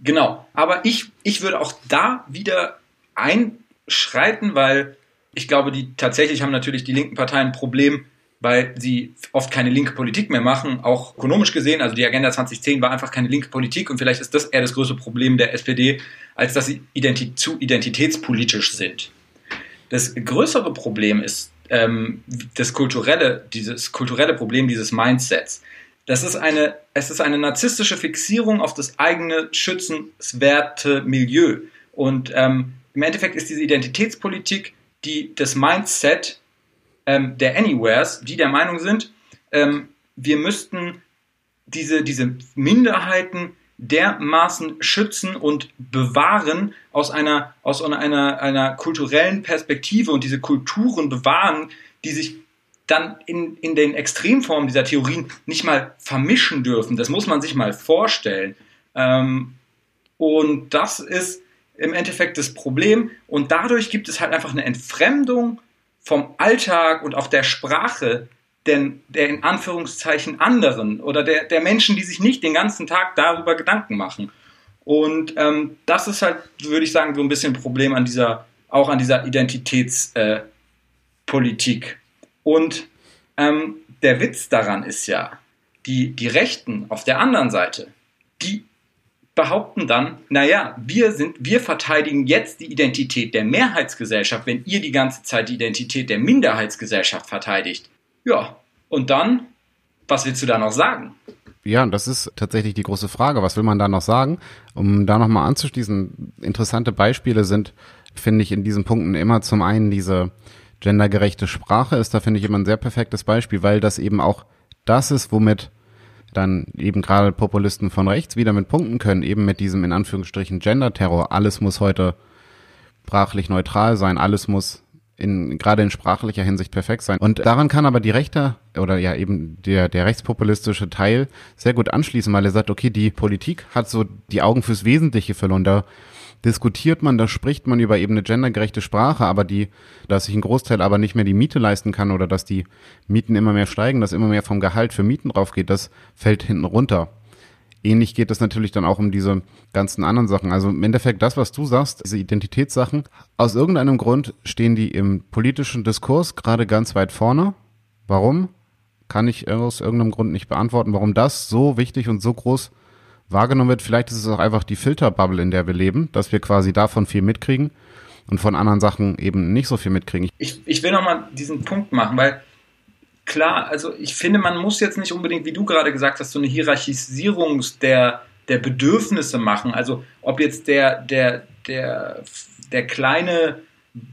Genau. Aber ich, ich würde auch da wieder einschreiten, weil ich glaube, die tatsächlich haben natürlich die linken Parteien ein Problem, weil sie oft keine linke Politik mehr machen, auch ökonomisch gesehen. Also die Agenda 2010 war einfach keine linke Politik und vielleicht ist das eher das größte Problem der SPD, als dass sie identi zu identitätspolitisch sind. Das größere Problem ist ähm, das kulturelle, dieses kulturelle Problem dieses Mindsets. Das ist eine, es ist eine narzisstische Fixierung auf das eigene schützenswerte Milieu. Und ähm, im Endeffekt ist diese Identitätspolitik die, das Mindset ähm, der Anywheres, die der Meinung sind, ähm, wir müssten diese, diese Minderheiten dermaßen schützen und bewahren aus einer, aus einer, einer kulturellen Perspektive und diese Kulturen bewahren, die sich dann in, in den Extremformen dieser Theorien nicht mal vermischen dürfen. Das muss man sich mal vorstellen. Ähm, und das ist im Endeffekt das Problem. Und dadurch gibt es halt einfach eine Entfremdung vom Alltag und auch der Sprache denn der in Anführungszeichen anderen oder der, der Menschen, die sich nicht den ganzen Tag darüber Gedanken machen. Und ähm, das ist halt, würde ich sagen, so ein bisschen ein Problem an dieser, auch an dieser Identitätspolitik. Äh, und ähm, der Witz daran ist ja, die, die Rechten auf der anderen Seite, die behaupten dann, naja, wir sind, wir verteidigen jetzt die Identität der Mehrheitsgesellschaft, wenn ihr die ganze Zeit die Identität der Minderheitsgesellschaft verteidigt. Ja, und dann, was willst du da noch sagen? Ja, das ist tatsächlich die große Frage. Was will man da noch sagen? Um da nochmal anzuschließen, interessante Beispiele sind, finde ich, in diesen Punkten immer zum einen diese gendergerechte Sprache ist da, finde ich, immer ein sehr perfektes Beispiel, weil das eben auch das ist, womit dann eben gerade Populisten von rechts wieder mit punkten können, eben mit diesem in Anführungsstrichen Gender-Terror. Alles muss heute sprachlich neutral sein, alles muss in, gerade in sprachlicher Hinsicht perfekt sein. Und daran kann aber die Rechte oder ja eben der, der rechtspopulistische Teil sehr gut anschließen, weil er sagt, okay, die Politik hat so die Augen fürs Wesentliche verloren. Da diskutiert man, da spricht man über eben eine gendergerechte Sprache, aber die, dass sich ein Großteil aber nicht mehr die Miete leisten kann oder dass die Mieten immer mehr steigen, dass immer mehr vom Gehalt für Mieten draufgeht, das fällt hinten runter. Ähnlich geht es natürlich dann auch um diese ganzen anderen Sachen. Also im Endeffekt das, was du sagst, diese Identitätssachen, aus irgendeinem Grund stehen die im politischen Diskurs gerade ganz weit vorne. Warum? Kann ich aus irgendeinem Grund nicht beantworten, warum das so wichtig und so groß wahrgenommen wird. Vielleicht ist es auch einfach die Filterbubble, in der wir leben, dass wir quasi davon viel mitkriegen und von anderen Sachen eben nicht so viel mitkriegen. Ich, ich will nochmal diesen Punkt machen, weil klar, also ich finde, man muss jetzt nicht unbedingt, wie du gerade gesagt hast, so eine Hierarchisierung der, der Bedürfnisse machen. Also ob jetzt der, der, der, der kleine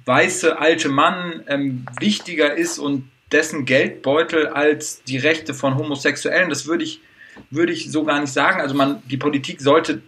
weiße alte Mann ähm, wichtiger ist und dessen Geldbeutel als die Rechte von Homosexuellen, das würde ich, würde ich so gar nicht sagen. Also man, die Politik sollte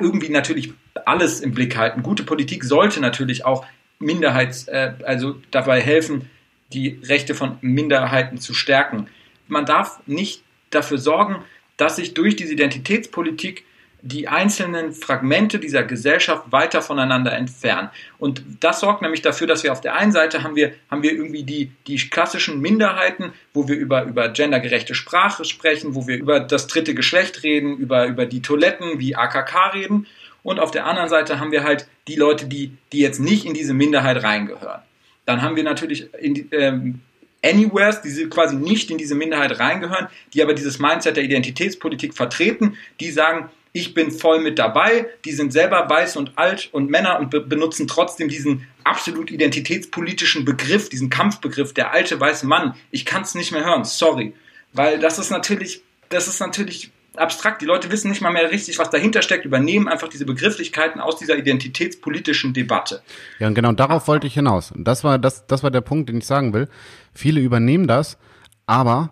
irgendwie natürlich alles im Blick halten. Gute Politik sollte natürlich auch Minderheits, äh, also dabei helfen, die Rechte von Minderheiten zu stärken. Man darf nicht dafür sorgen, dass sich durch diese Identitätspolitik die einzelnen Fragmente dieser Gesellschaft weiter voneinander entfernen. Und das sorgt nämlich dafür, dass wir auf der einen Seite haben wir, haben wir irgendwie die, die klassischen Minderheiten, wo wir über, über gendergerechte Sprache sprechen, wo wir über das dritte Geschlecht reden, über, über die Toiletten wie AKK reden. Und auf der anderen Seite haben wir halt die Leute, die, die jetzt nicht in diese Minderheit reingehören. Dann haben wir natürlich in, ähm, Anywheres, die quasi nicht in diese Minderheit reingehören, die aber dieses Mindset der Identitätspolitik vertreten, die sagen, ich bin voll mit dabei, die sind selber weiß und alt und Männer und be benutzen trotzdem diesen absolut identitätspolitischen Begriff, diesen Kampfbegriff, der alte weiße Mann. Ich kann es nicht mehr hören, sorry. Weil das ist natürlich, das ist natürlich abstrakt. Die Leute wissen nicht mal mehr richtig, was dahinter steckt, übernehmen einfach diese Begrifflichkeiten aus dieser identitätspolitischen Debatte. Ja, und genau darauf wollte ich hinaus. Und das war, das, das war der Punkt, den ich sagen will. Viele übernehmen das, aber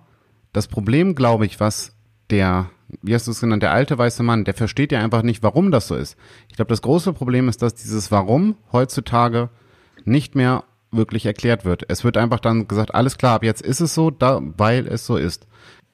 das Problem, glaube ich, was der, wie hast du es genannt, der alte weiße Mann, der versteht ja einfach nicht, warum das so ist. Ich glaube, das große Problem ist, dass dieses Warum heutzutage nicht mehr wirklich erklärt wird. Es wird einfach dann gesagt, alles klar, ab jetzt ist es so, da, weil es so ist.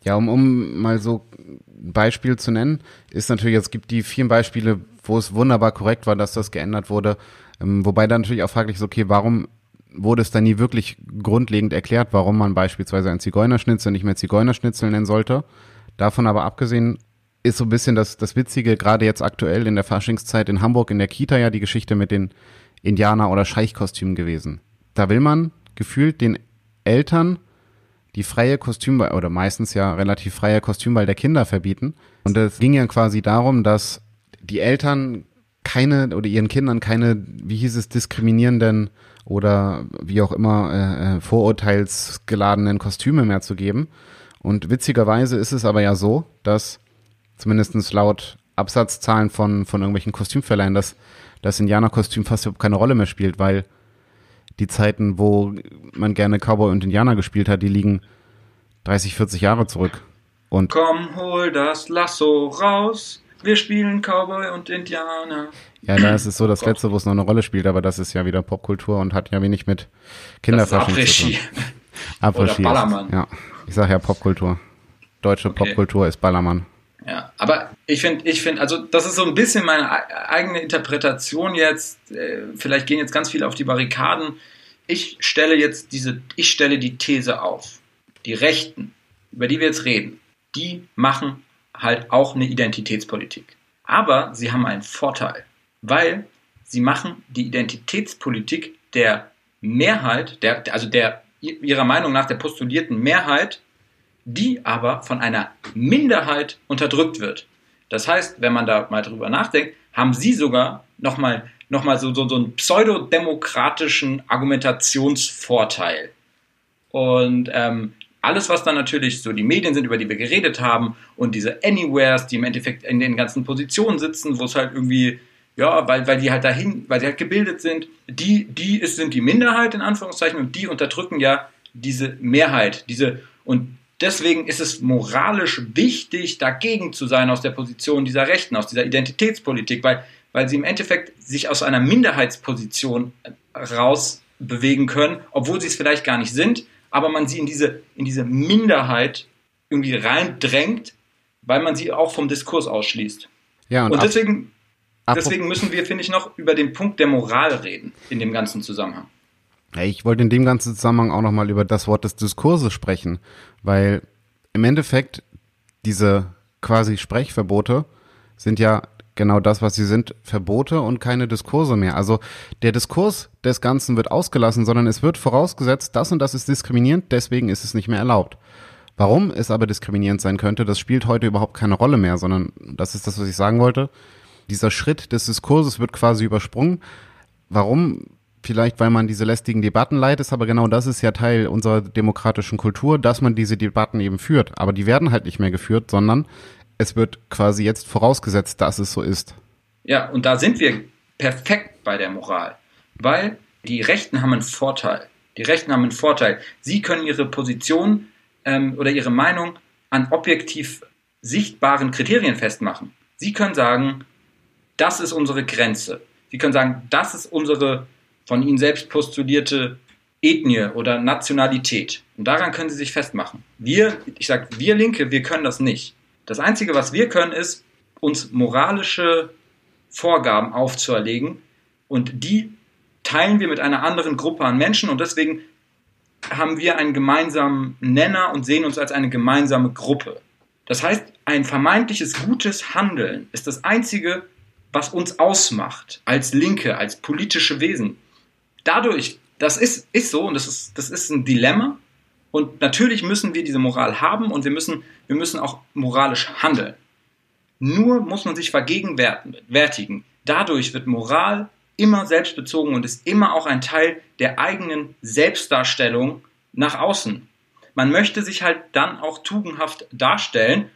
Ja, um, um mal so ein Beispiel zu nennen, ist natürlich, es gibt die vielen Beispiele, wo es wunderbar korrekt war, dass das geändert wurde. Ähm, wobei dann natürlich auch fraglich ist, okay, warum wurde es dann nie wirklich grundlegend erklärt, warum man beispielsweise ein Zigeunerschnitzel nicht mehr Zigeunerschnitzel nennen sollte. Davon aber abgesehen ist so ein bisschen das, das Witzige, gerade jetzt aktuell in der Faschingszeit in Hamburg in der Kita ja die Geschichte mit den Indianer- oder Scheichkostümen gewesen. Da will man gefühlt den Eltern die freie Kostümwahl oder meistens ja relativ freie Kostümwahl der Kinder verbieten. Und es ging ja quasi darum, dass die Eltern keine oder ihren Kindern keine, wie hieß es, diskriminierenden oder wie auch immer äh, äh vorurteilsgeladenen Kostüme mehr zu geben. Und witzigerweise ist es aber ja so, dass zumindestens laut Absatzzahlen von, von irgendwelchen Kostümverleihen, dass das Indianerkostüm fast überhaupt keine Rolle mehr spielt, weil die Zeiten, wo man gerne Cowboy und Indianer gespielt hat, die liegen 30, 40 Jahre zurück. Und Komm, hol das Lasso raus. Wir spielen Cowboy und Indianer. Ja, da ist es so das oh Letzte, wo es noch eine Rolle spielt, aber das ist ja wieder Popkultur und hat ja wenig mit Kinderfasching zu tun. Oder Ballermann. Ja, ich sage ja Popkultur. Deutsche okay. Popkultur ist Ballermann. Ja, aber ich finde, ich finde, also das ist so ein bisschen meine eigene Interpretation jetzt. Äh, vielleicht gehen jetzt ganz viele auf die Barrikaden. Ich stelle jetzt diese, ich stelle die These auf. Die Rechten, über die wir jetzt reden, die machen halt auch eine Identitätspolitik. Aber sie haben einen Vorteil, weil sie machen die Identitätspolitik der Mehrheit, der, also der ihrer Meinung nach der postulierten Mehrheit, die aber von einer Minderheit unterdrückt wird. Das heißt, wenn man da mal drüber nachdenkt, haben sie sogar nochmal noch mal so, so, so einen pseudodemokratischen Argumentationsvorteil. Und ähm, alles, was dann natürlich so die Medien sind, über die wir geredet haben, und diese Anywheres, die im Endeffekt in den ganzen Positionen sitzen, wo es halt irgendwie ja, weil, weil die halt dahin, weil die halt gebildet sind, die, die ist, sind die Minderheit in Anführungszeichen und die unterdrücken ja diese Mehrheit, diese, und deswegen ist es moralisch wichtig, dagegen zu sein aus der Position dieser Rechten, aus dieser Identitätspolitik, weil, weil sie im Endeffekt sich aus einer Minderheitsposition raus bewegen können, obwohl sie es vielleicht gar nicht sind, aber man sie in diese, in diese Minderheit irgendwie reindrängt, weil man sie auch vom Diskurs ausschließt. Ja, und, und deswegen Deswegen müssen wir, finde ich, noch über den Punkt der Moral reden in dem ganzen Zusammenhang. Ich wollte in dem ganzen Zusammenhang auch nochmal über das Wort des Diskurses sprechen, weil im Endeffekt diese quasi Sprechverbote sind ja genau das, was sie sind, Verbote und keine Diskurse mehr. Also der Diskurs des Ganzen wird ausgelassen, sondern es wird vorausgesetzt, das und das ist diskriminierend, deswegen ist es nicht mehr erlaubt. Warum es aber diskriminierend sein könnte, das spielt heute überhaupt keine Rolle mehr, sondern das ist das, was ich sagen wollte dieser Schritt des Diskurses wird quasi übersprungen. Warum? Vielleicht, weil man diese lästigen Debatten leitet, aber genau das ist ja Teil unserer demokratischen Kultur, dass man diese Debatten eben führt. Aber die werden halt nicht mehr geführt, sondern es wird quasi jetzt vorausgesetzt, dass es so ist. Ja, und da sind wir perfekt bei der Moral, weil die Rechten haben einen Vorteil. Die Rechten haben einen Vorteil. Sie können ihre Position ähm, oder ihre Meinung an objektiv sichtbaren Kriterien festmachen. Sie können sagen, das ist unsere Grenze. Sie können sagen, das ist unsere von Ihnen selbst postulierte Ethnie oder Nationalität. Und daran können Sie sich festmachen. Wir, ich sage, wir Linke, wir können das nicht. Das Einzige, was wir können, ist, uns moralische Vorgaben aufzuerlegen und die teilen wir mit einer anderen Gruppe an Menschen und deswegen haben wir einen gemeinsamen Nenner und sehen uns als eine gemeinsame Gruppe. Das heißt, ein vermeintliches gutes Handeln ist das einzige, was uns ausmacht als Linke, als politische Wesen. Dadurch, das ist, ist so und das ist, das ist ein Dilemma. Und natürlich müssen wir diese Moral haben und wir müssen, wir müssen auch moralisch handeln. Nur muss man sich vergegenwärtigen. Dadurch wird Moral immer selbstbezogen und ist immer auch ein Teil der eigenen Selbstdarstellung nach außen. Man möchte sich halt dann auch tugendhaft darstellen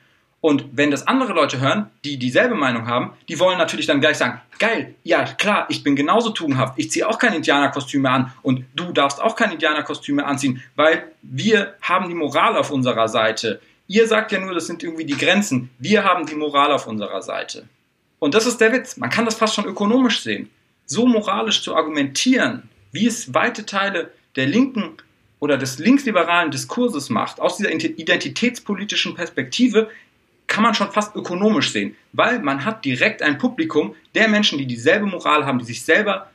und wenn das andere Leute hören, die dieselbe Meinung haben, die wollen natürlich dann gleich sagen, geil, ja klar, ich bin genauso tugendhaft, ich ziehe auch keine Indianerkostüme an und du darfst auch keine Indianerkostüme anziehen, weil wir haben die Moral auf unserer Seite. Ihr sagt ja nur, das sind irgendwie die Grenzen. Wir haben die Moral auf unserer Seite. Und das ist der Witz. Man kann das fast schon ökonomisch sehen. So moralisch zu argumentieren, wie es weite Teile der linken oder des linksliberalen Diskurses macht, aus dieser identitätspolitischen Perspektive, kann man schon fast ökonomisch sehen, weil man hat direkt ein Publikum der Menschen, die dieselbe Moral haben, die sich selber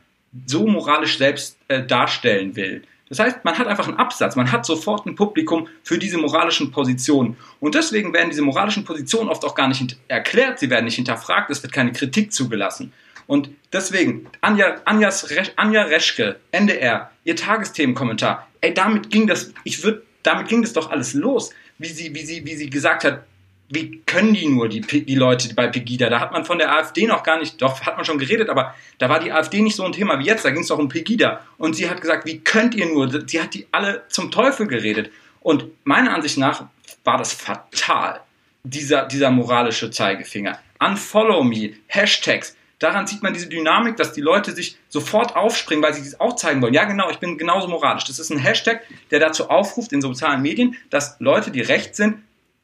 so moralisch selbst äh, darstellen will. Das heißt, man hat einfach einen Absatz, man hat sofort ein Publikum für diese moralischen Positionen. Und deswegen werden diese moralischen Positionen oft auch gar nicht erklärt, sie werden nicht hinterfragt, es wird keine Kritik zugelassen. Und deswegen, Anja, Anjas, Anja Reschke, NDR, ihr Tagesthemenkommentar, ey, damit ging das, ich würde, damit ging das doch alles los, wie sie, wie sie, wie sie gesagt hat, wie können die nur, die, die Leute bei Pegida? Da hat man von der AfD noch gar nicht, doch hat man schon geredet, aber da war die AfD nicht so ein Thema wie jetzt, da ging es doch um Pegida. Und sie hat gesagt, wie könnt ihr nur? Sie hat die alle zum Teufel geredet. Und meiner Ansicht nach war das fatal, dieser, dieser moralische Zeigefinger. Unfollow me, Hashtags. Daran sieht man diese Dynamik, dass die Leute sich sofort aufspringen, weil sie das auch zeigen wollen. Ja, genau, ich bin genauso moralisch. Das ist ein Hashtag, der dazu aufruft in sozialen Medien, dass Leute, die recht sind,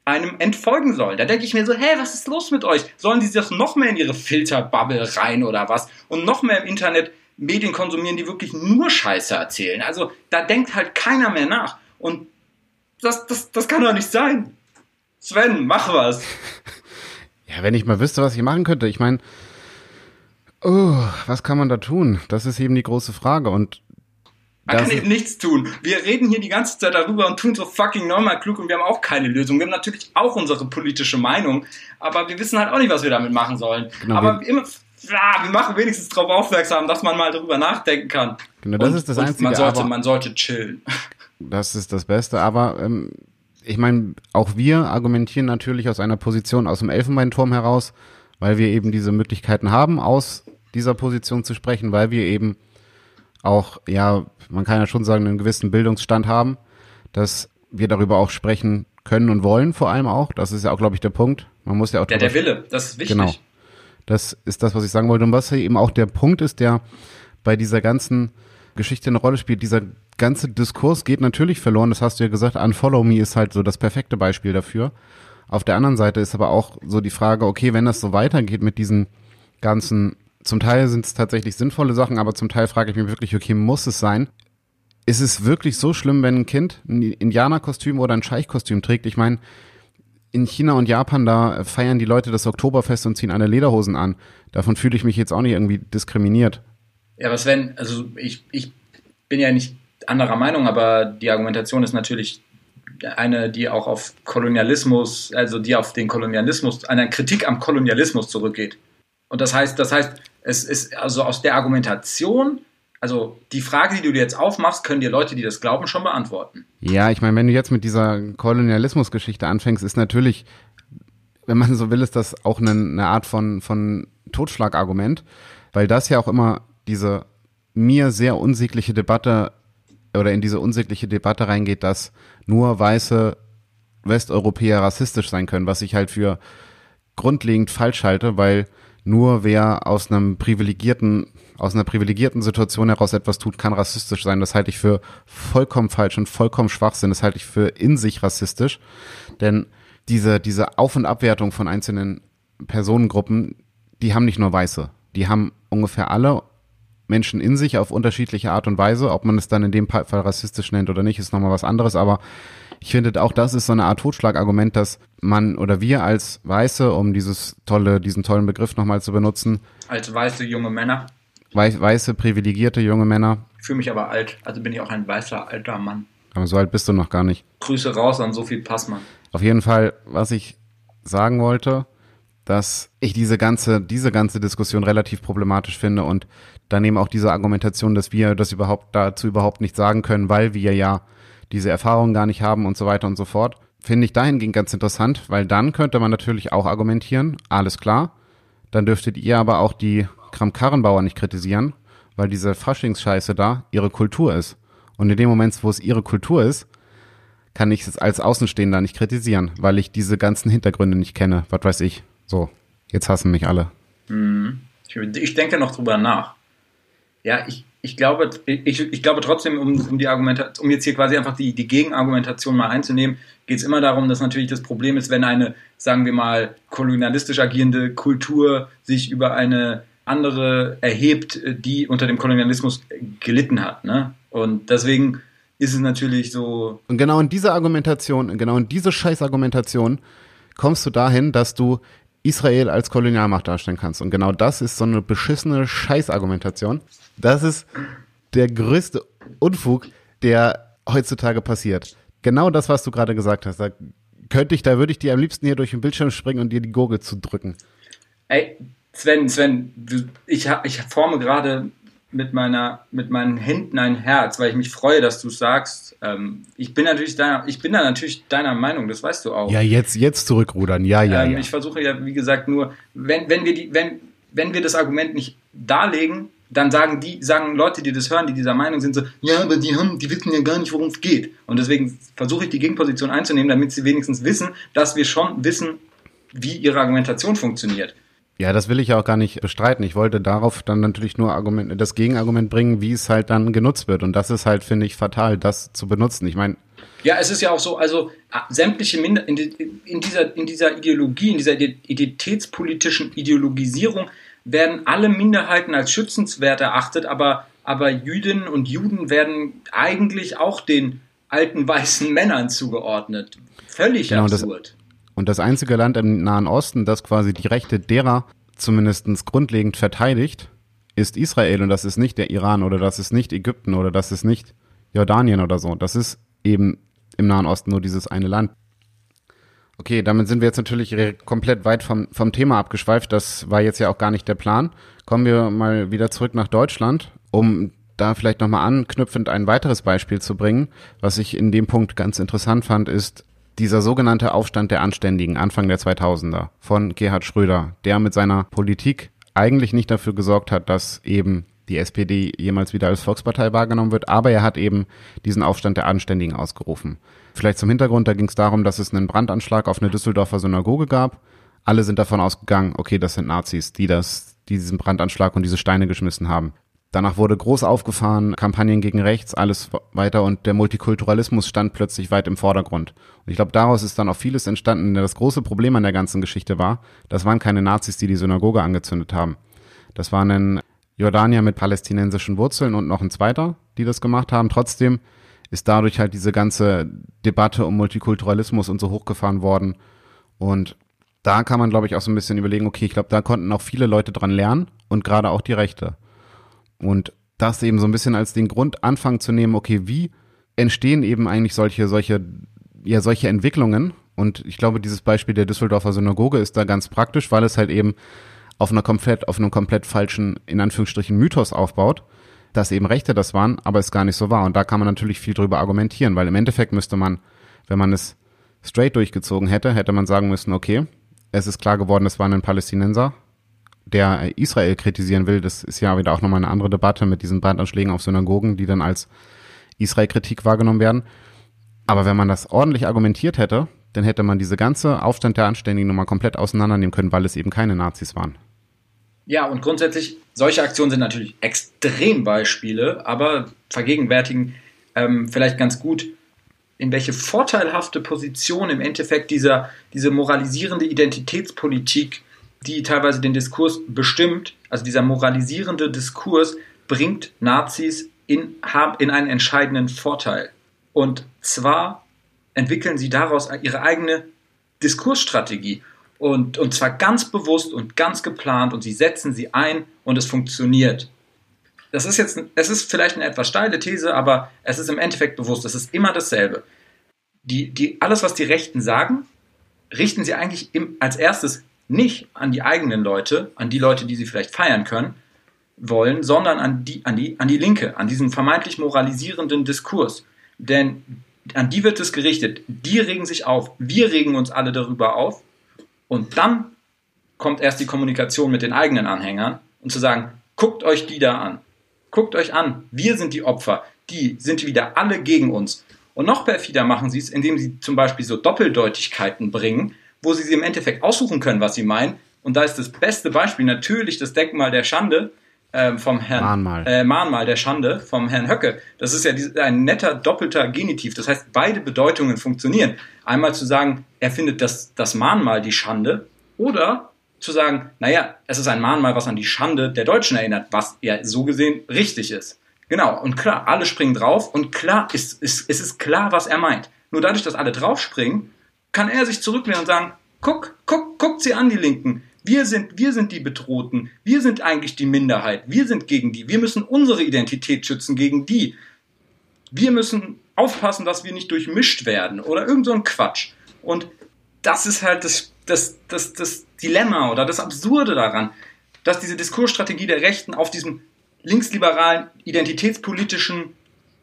einem entfolgen sollen. Da denke ich mir so, hä, was ist los mit euch? Sollen die sich noch mehr in ihre Filterbubble rein oder was? Und noch mehr im Internet Medien konsumieren, die wirklich nur Scheiße erzählen. Also da denkt halt keiner mehr nach. Und das, das, das kann doch nicht sein. Sven, mach was. Ja, wenn ich mal wüsste, was ich machen könnte. Ich meine, oh, was kann man da tun? Das ist eben die große Frage. Und man kann eben nichts tun. Wir reden hier die ganze Zeit darüber und tun so fucking normal klug und wir haben auch keine Lösung. Wir haben natürlich auch unsere politische Meinung, aber wir wissen halt auch nicht, was wir damit machen sollen. Genau, aber wir, immer, ja, wir machen wenigstens darauf aufmerksam, dass man mal darüber nachdenken kann. Genau, das und, ist das Einzige. Man sollte, man sollte chillen. Das ist das Beste, aber ähm, ich meine, auch wir argumentieren natürlich aus einer Position aus dem Elfenbeinturm heraus, weil wir eben diese Möglichkeiten haben, aus dieser Position zu sprechen, weil wir eben auch, ja, man kann ja schon sagen, einen gewissen Bildungsstand haben, dass wir darüber auch sprechen können und wollen, vor allem auch. Das ist ja auch, glaube ich, der Punkt. Man muss ja auch. Ja, der Wille, das ist wichtig. Genau. Das ist das, was ich sagen wollte. Und was eben auch der Punkt ist, der bei dieser ganzen Geschichte eine Rolle spielt. Dieser ganze Diskurs geht natürlich verloren. Das hast du ja gesagt. Unfollow Me ist halt so das perfekte Beispiel dafür. Auf der anderen Seite ist aber auch so die Frage, okay, wenn das so weitergeht mit diesen ganzen zum Teil sind es tatsächlich sinnvolle Sachen, aber zum Teil frage ich mich wirklich, okay, muss es sein? Ist es wirklich so schlimm, wenn ein Kind ein Indianerkostüm oder ein Scheichkostüm trägt? Ich meine, in China und Japan, da feiern die Leute das Oktoberfest und ziehen eine Lederhosen an. Davon fühle ich mich jetzt auch nicht irgendwie diskriminiert. Ja, was wenn, also ich, ich bin ja nicht anderer Meinung, aber die Argumentation ist natürlich eine, die auch auf Kolonialismus, also die auf den Kolonialismus, eine Kritik am Kolonialismus zurückgeht. Und das heißt, das heißt, es ist also aus der Argumentation, also die Frage, die du dir jetzt aufmachst, können dir Leute, die das glauben, schon beantworten. Ja, ich meine, wenn du jetzt mit dieser Kolonialismusgeschichte anfängst, ist natürlich, wenn man so will, ist das auch eine, eine Art von, von Totschlagargument, weil das ja auch immer diese mir sehr unsägliche Debatte oder in diese unsägliche Debatte reingeht, dass nur weiße Westeuropäer rassistisch sein können, was ich halt für grundlegend falsch halte, weil nur wer aus einem privilegierten, aus einer privilegierten Situation heraus etwas tut, kann rassistisch sein. Das halte ich für vollkommen falsch und vollkommen Schwachsinn. Das halte ich für in sich rassistisch. Denn diese, diese Auf- und Abwertung von einzelnen Personengruppen, die haben nicht nur Weiße. Die haben ungefähr alle Menschen in sich auf unterschiedliche Art und Weise. Ob man es dann in dem Fall rassistisch nennt oder nicht, ist nochmal was anderes. Aber ich finde auch das ist so eine Art Totschlagargument, dass man oder wir als Weiße, um dieses tolle, diesen tollen Begriff nochmal zu benutzen. Als weiße junge Männer. Weiß, weiße, privilegierte junge Männer. Ich fühle mich aber alt, also bin ich auch ein weißer alter Mann. Aber so alt bist du noch gar nicht. Grüße raus an Sophie Passmann. Auf jeden Fall, was ich sagen wollte, dass ich diese ganze, diese ganze Diskussion relativ problematisch finde und daneben auch diese Argumentation, dass wir das überhaupt dazu überhaupt nicht sagen können, weil wir ja diese Erfahrungen gar nicht haben und so weiter und so fort. Finde ich dahingehend ganz interessant, weil dann könnte man natürlich auch argumentieren, alles klar, dann dürftet ihr aber auch die Kram-Karrenbauer nicht kritisieren, weil diese Faschingsscheiße da ihre Kultur ist. Und in dem Moment, wo es ihre Kultur ist, kann ich es als Außenstehender nicht kritisieren, weil ich diese ganzen Hintergründe nicht kenne. Was weiß ich. So, jetzt hassen mich alle. Hm. Ich denke noch drüber nach. Ja, ich, ich glaube, ich, ich glaube trotzdem, um, um die um jetzt hier quasi einfach die, die Gegenargumentation mal einzunehmen, geht es immer darum, dass natürlich das Problem ist, wenn eine, sagen wir mal, kolonialistisch agierende Kultur sich über eine andere erhebt, die unter dem Kolonialismus gelitten hat. Ne? Und deswegen ist es natürlich so. Und genau in dieser Argumentation, genau in diese Scheißargumentation kommst du dahin, dass du Israel als Kolonialmacht darstellen kannst. Und genau das ist so eine beschissene Scheißargumentation. Das ist der größte Unfug, der heutzutage passiert. Genau das, was du gerade gesagt hast. Da könnte ich, da würde ich dir am liebsten hier durch den Bildschirm springen und dir die Gurgel zu drücken. Ey, Sven, Sven, du, ich, ich forme gerade mit meiner, mit meinen Händen ein Herz, weil ich mich freue, dass du sagst. Ähm, ich bin natürlich deiner, ich bin da natürlich deiner Meinung, das weißt du auch. Ja, jetzt, jetzt zurückrudern, ja, ja, ähm, ja. Ich versuche ja, wie gesagt, nur, wenn, wenn wir die, wenn, wenn wir das Argument nicht darlegen, dann sagen die, sagen Leute, die das hören, die dieser Meinung sind, so, ja, aber die haben, die wissen ja gar nicht, worum es geht. Und deswegen versuche ich die Gegenposition einzunehmen, damit sie wenigstens wissen, dass wir schon wissen, wie ihre Argumentation funktioniert. Ja, das will ich ja auch gar nicht bestreiten. Ich wollte darauf dann natürlich nur Argument, das Gegenargument bringen, wie es halt dann genutzt wird. Und das ist halt, finde ich, fatal, das zu benutzen. Ich meine. Ja, es ist ja auch so, also sämtliche Minder in, in, dieser, in dieser Ideologie, in dieser identitätspolitischen Ideologisierung werden alle Minderheiten als schützenswert erachtet, aber, aber Jüdinnen und Juden werden eigentlich auch den alten weißen Männern zugeordnet. Völlig Genau, das- absurd. Und das einzige Land im Nahen Osten, das quasi die Rechte derer zumindestens grundlegend verteidigt, ist Israel und das ist nicht der Iran oder das ist nicht Ägypten oder das ist nicht Jordanien oder so. Das ist eben im Nahen Osten nur dieses eine Land. Okay, damit sind wir jetzt natürlich komplett weit vom, vom Thema abgeschweift. Das war jetzt ja auch gar nicht der Plan. Kommen wir mal wieder zurück nach Deutschland, um da vielleicht nochmal anknüpfend ein weiteres Beispiel zu bringen. Was ich in dem Punkt ganz interessant fand, ist dieser sogenannte Aufstand der Anständigen Anfang der 2000er von Gerhard Schröder, der mit seiner Politik eigentlich nicht dafür gesorgt hat, dass eben die SPD jemals wieder als Volkspartei wahrgenommen wird, aber er hat eben diesen Aufstand der Anständigen ausgerufen. Vielleicht zum Hintergrund, da ging es darum, dass es einen Brandanschlag auf eine Düsseldorfer Synagoge gab. Alle sind davon ausgegangen, okay, das sind Nazis, die das, die diesen Brandanschlag und diese Steine geschmissen haben. Danach wurde groß aufgefahren, Kampagnen gegen rechts, alles weiter und der Multikulturalismus stand plötzlich weit im Vordergrund. Und ich glaube, daraus ist dann auch vieles entstanden. Das große Problem an der ganzen Geschichte war, das waren keine Nazis, die die Synagoge angezündet haben. Das waren ein Jordanier mit palästinensischen Wurzeln und noch ein zweiter, die das gemacht haben. Trotzdem ist dadurch halt diese ganze Debatte um Multikulturalismus und so hochgefahren worden. Und da kann man, glaube ich, auch so ein bisschen überlegen, okay, ich glaube, da konnten auch viele Leute dran lernen und gerade auch die Rechte. Und das eben so ein bisschen als den Grund anfangen zu nehmen, okay, wie entstehen eben eigentlich solche, solche, ja, solche Entwicklungen? Und ich glaube, dieses Beispiel der Düsseldorfer Synagoge ist da ganz praktisch, weil es halt eben auf einer komplett, auf einem komplett falschen, in Anführungsstrichen, Mythos aufbaut, dass eben Rechte das waren, aber es gar nicht so war. Und da kann man natürlich viel drüber argumentieren, weil im Endeffekt müsste man, wenn man es straight durchgezogen hätte, hätte man sagen müssen, okay, es ist klar geworden, es war ein Palästinenser, der Israel kritisieren will. Das ist ja wieder auch nochmal eine andere Debatte mit diesen Brandanschlägen auf Synagogen, die dann als Israel-Kritik wahrgenommen werden. Aber wenn man das ordentlich argumentiert hätte, dann hätte man diese ganze Aufstand der Anständigen nochmal komplett auseinandernehmen können, weil es eben keine Nazis waren. Ja, und grundsätzlich, solche Aktionen sind natürlich Extrembeispiele, aber vergegenwärtigen ähm, vielleicht ganz gut, in welche vorteilhafte Position im Endeffekt dieser, diese moralisierende Identitätspolitik, die teilweise den Diskurs bestimmt, also dieser moralisierende Diskurs, bringt Nazis in, in einen entscheidenden Vorteil. Und zwar entwickeln sie daraus ihre eigene Diskursstrategie. Und, und zwar ganz bewusst und ganz geplant und sie setzen sie ein und es funktioniert. Das ist jetzt, es ist vielleicht eine etwas steile These, aber es ist im Endeffekt bewusst, es ist immer dasselbe. Die, die, alles, was die Rechten sagen, richten sie eigentlich im, als erstes nicht an die eigenen Leute, an die Leute, die sie vielleicht feiern können, wollen, sondern an die, an die, an die Linke, an diesen vermeintlich moralisierenden Diskurs. Denn an die wird es gerichtet. Die regen sich auf. Wir regen uns alle darüber auf. Und dann kommt erst die Kommunikation mit den eigenen Anhängern und zu sagen, guckt euch die da an. Guckt euch an. Wir sind die Opfer. Die sind wieder alle gegen uns. Und noch perfider machen sie es, indem sie zum Beispiel so Doppeldeutigkeiten bringen, wo sie sie im Endeffekt aussuchen können, was sie meinen. Und da ist das beste Beispiel natürlich das Denkmal der Schande ähm, vom Herrn Mahnmal. Äh, Mahnmal der Schande vom Herrn Höcke. Das ist ja ein netter doppelter Genitiv. Das heißt, beide Bedeutungen funktionieren. Einmal zu sagen, er findet das, das Mahnmal die Schande oder zu sagen, naja, es ist ein Mahnmal, was an die Schande der Deutschen erinnert, was ja so gesehen richtig ist. Genau, und klar, alle springen drauf und klar ist, ist, es ist klar, was er meint. Nur dadurch, dass alle draufspringen, kann er sich zurücklehnen und sagen, guck, guck, guckt sie an, die Linken. Wir sind, wir sind die Bedrohten. Wir sind eigentlich die Minderheit. Wir sind gegen die. Wir müssen unsere Identität schützen gegen die. Wir müssen aufpassen, dass wir nicht durchmischt werden oder irgend so ein Quatsch. Und das ist halt das, das, das, das Dilemma oder das Absurde daran, dass diese Diskursstrategie der Rechten auf diesem linksliberalen, identitätspolitischen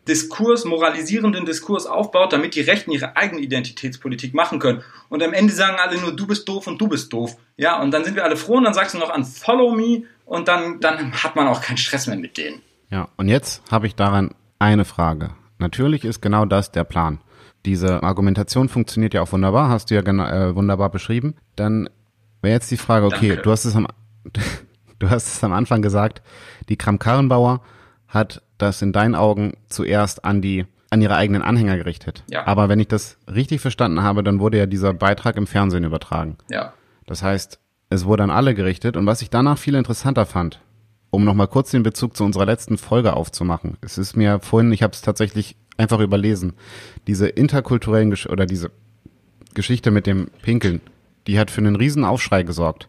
Diskurs, moralisierenden Diskurs aufbaut, damit die Rechten ihre eigene Identitätspolitik machen können. Und am Ende sagen alle nur, du bist doof und du bist doof. Ja, und dann sind wir alle froh und dann sagst du noch an Follow me und dann, dann hat man auch keinen Stress mehr mit denen. Ja, und jetzt habe ich daran eine Frage. Natürlich ist genau das der Plan. Diese Argumentation funktioniert ja auch wunderbar, hast du ja äh, wunderbar beschrieben. Dann wäre jetzt die Frage, okay, Danke. du hast es am du hast es am Anfang gesagt, die Kram-Karrenbauer hat das in deinen Augen zuerst an die an ihre eigenen Anhänger gerichtet. Ja. Aber wenn ich das richtig verstanden habe, dann wurde ja dieser Beitrag im Fernsehen übertragen. Ja. Das heißt, es wurde an alle gerichtet. Und was ich danach viel interessanter fand, um nochmal kurz den Bezug zu unserer letzten Folge aufzumachen. Es ist mir vorhin, ich habe es tatsächlich einfach überlesen. Diese interkulturellen Gesch oder diese Geschichte mit dem Pinkeln, die hat für einen riesen Aufschrei gesorgt.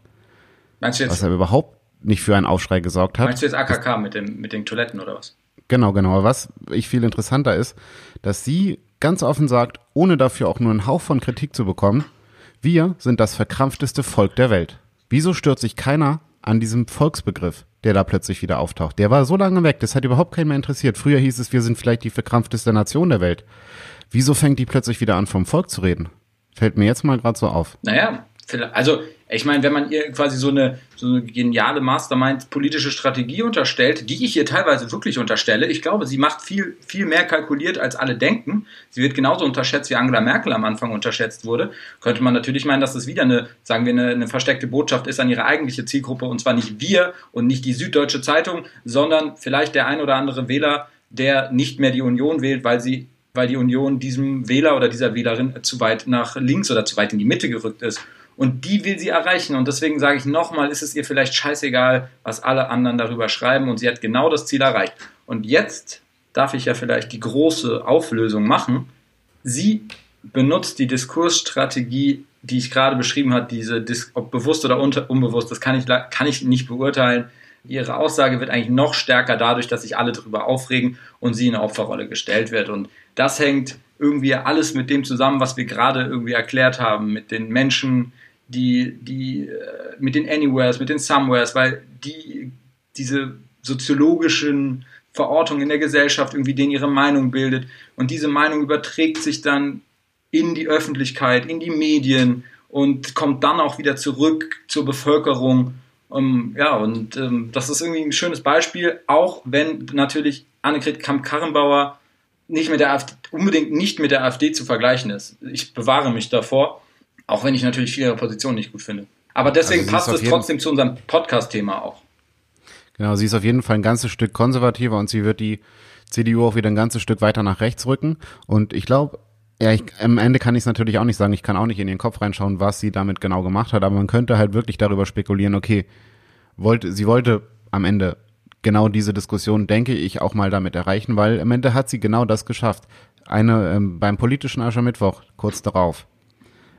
Meinst du jetzt, Was aber überhaupt nicht für einen Aufschrei gesorgt hat. meinst du jetzt AKK mit, dem, mit den Toiletten oder was? Genau, genau. Was ich viel interessanter ist, dass sie ganz offen sagt, ohne dafür auch nur einen Hauch von Kritik zu bekommen, wir sind das verkrampfteste Volk der Welt. Wieso stört sich keiner an diesem Volksbegriff, der da plötzlich wieder auftaucht? Der war so lange weg, das hat überhaupt keinen mehr interessiert. Früher hieß es, wir sind vielleicht die verkrampfteste Nation der Welt. Wieso fängt die plötzlich wieder an, vom Volk zu reden? Fällt mir jetzt mal gerade so auf. Naja, also ich meine, wenn man ihr quasi so eine, so eine geniale Mastermind politische Strategie unterstellt, die ich ihr teilweise wirklich unterstelle, ich glaube, sie macht viel, viel mehr kalkuliert, als alle denken. Sie wird genauso unterschätzt, wie Angela Merkel am Anfang unterschätzt wurde. Könnte man natürlich meinen, dass das wieder eine, sagen wir, eine, eine versteckte Botschaft ist an ihre eigentliche Zielgruppe, und zwar nicht wir und nicht die Süddeutsche Zeitung, sondern vielleicht der ein oder andere Wähler, der nicht mehr die Union wählt, weil sie weil die Union diesem Wähler oder dieser Wählerin zu weit nach links oder zu weit in die Mitte gerückt ist. Und die will sie erreichen. Und deswegen sage ich nochmal, ist es ihr vielleicht scheißegal, was alle anderen darüber schreiben. Und sie hat genau das Ziel erreicht. Und jetzt darf ich ja vielleicht die große Auflösung machen. Sie benutzt die Diskursstrategie, die ich gerade beschrieben habe, diese, ob bewusst oder unbewusst, das kann ich, kann ich nicht beurteilen. Ihre Aussage wird eigentlich noch stärker dadurch, dass sich alle darüber aufregen und sie in eine Opferrolle gestellt wird. Und das hängt irgendwie alles mit dem zusammen, was wir gerade irgendwie erklärt haben, mit den Menschen, die, die, äh, mit den Anywheres, mit den Somewheres, weil die, diese soziologischen Verortungen in der Gesellschaft irgendwie denen ihre Meinung bildet und diese Meinung überträgt sich dann in die Öffentlichkeit, in die Medien und kommt dann auch wieder zurück zur Bevölkerung. Um, ja, und ähm, das ist irgendwie ein schönes Beispiel, auch wenn natürlich Annegret Kamp-Karrenbauer nicht mit der AfD, unbedingt nicht mit der AfD zu vergleichen ist. Ich bewahre mich davor, auch wenn ich natürlich ihre Position nicht gut finde. Aber deswegen Also passt es trotzdem zu unserem Podcast-Thema auch. Genau, sie ist auf jeden Fall ein ganzes Stück konservativer und sie wird die CDU auch wieder ein ganzes Stück weiter nach rechts rücken. Und ich glaube, ja, ich, am Ende kann ich es natürlich auch nicht sagen. Ich kann auch nicht in ihren Kopf reinschauen, was sie damit genau gemacht hat. Aber man könnte halt wirklich darüber spekulieren, okay, wollte, sie wollte am Ende genau diese Diskussion, denke ich, auch mal damit erreichen, weil am Ende hat sie genau das geschafft. Eine ähm, beim politischen Aschermittwoch, kurz darauf,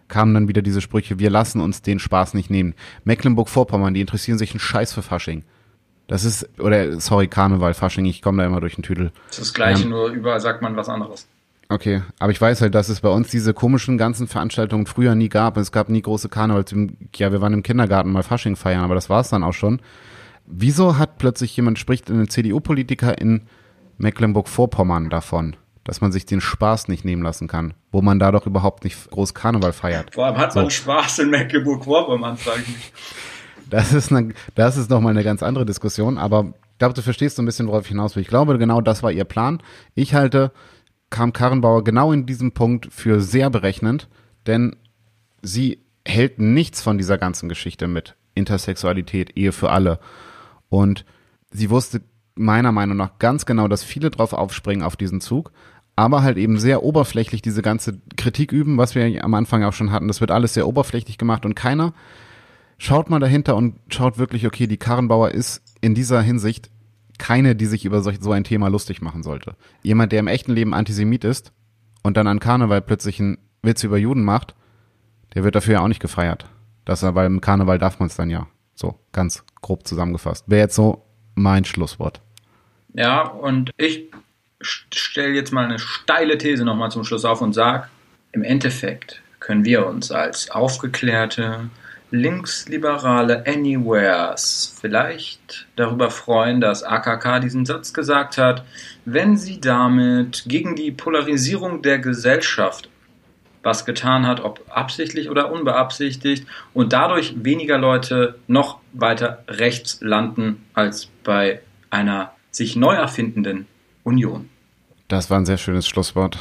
kamen dann wieder diese Sprüche, wir lassen uns den Spaß nicht nehmen. Mecklenburg-Vorpommern, die interessieren sich einen Scheiß für Fasching. Das ist, oder sorry, Karneval, Fasching, ich komme da immer durch den Tüdel. Das ist das Gleiche, Ja. nur überall sagt man was anderes. Okay, aber ich weiß halt, dass es bei uns diese komischen ganzen Veranstaltungen früher nie gab. Es gab nie große Karnevals. Ja, wir waren im Kindergarten mal Fasching feiern, aber das war es dann auch schon. Wieso hat plötzlich jemand, spricht ein CDU-Politiker in Mecklenburg-Vorpommern davon, dass man sich den Spaß nicht nehmen lassen kann, wo man da doch überhaupt nicht groß Karneval feiert? Vor allem hat man So. Spaß in Mecklenburg-Vorpommern, sage ich nicht. Das ist, eine, das ist nochmal eine ganz andere Diskussion, aber ich glaube, du verstehst so ein bisschen, worauf ich hinaus will. Ich glaube, genau das war ihr Plan. Ich halte Kam Karrenbauer genau in diesem Punkt für sehr berechnend, denn sie hält nichts von dieser ganzen Geschichte mit Intersexualität, Ehe für alle. Und sie wusste meiner Meinung nach ganz genau, dass viele drauf aufspringen auf diesen Zug, aber halt eben sehr oberflächlich diese ganze Kritik üben, was wir am Anfang auch schon hatten. Das wird alles sehr oberflächlich gemacht und keiner schaut mal dahinter und schaut wirklich, okay, die Karrenbauer ist in dieser Hinsicht keine, die sich über so ein Thema lustig machen sollte. Jemand, der im echten Leben Antisemit ist und dann an Karneval plötzlich einen Witz über Juden macht, der wird dafür ja auch nicht gefeiert. Das, weil im Karneval darf man es dann ja. So, ganz grob zusammengefasst. Wäre jetzt so mein Schlusswort. Ja, und ich stelle jetzt mal eine steile These nochmal zum Schluss auf und sage, im Endeffekt können wir uns als aufgeklärte, linksliberale Anywheres vielleicht darüber freuen, dass AKK diesen Satz gesagt hat, wenn sie damit gegen die Polarisierung der Gesellschaft was getan hat, ob absichtlich oder unbeabsichtigt, und dadurch weniger Leute noch weiter rechts landen als bei einer sich neu erfindenden Union. Das war ein sehr schönes Schlusswort.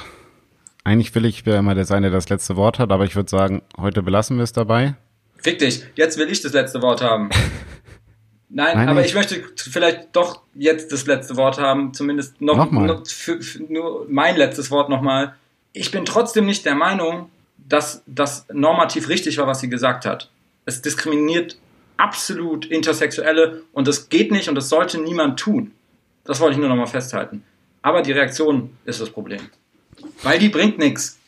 Eigentlich will ich wer immer der sein, der das letzte Wort hat, aber ich würde sagen, heute belassen wir es dabei. Fick dich, jetzt will ich das letzte Wort haben. Nein, Nein, aber ich- ich möchte vielleicht doch jetzt das letzte Wort haben, zumindest noch, Nochmal. noch für, für nur mein letztes Wort nochmal. Ich bin trotzdem nicht der Meinung, dass das normativ richtig war, was sie gesagt hat. Es diskriminiert absolut Intersexuelle und das geht nicht und das sollte niemand tun. Das wollte ich nur nochmal festhalten. Aber die Reaktion ist das Problem. Weil die bringt nichts.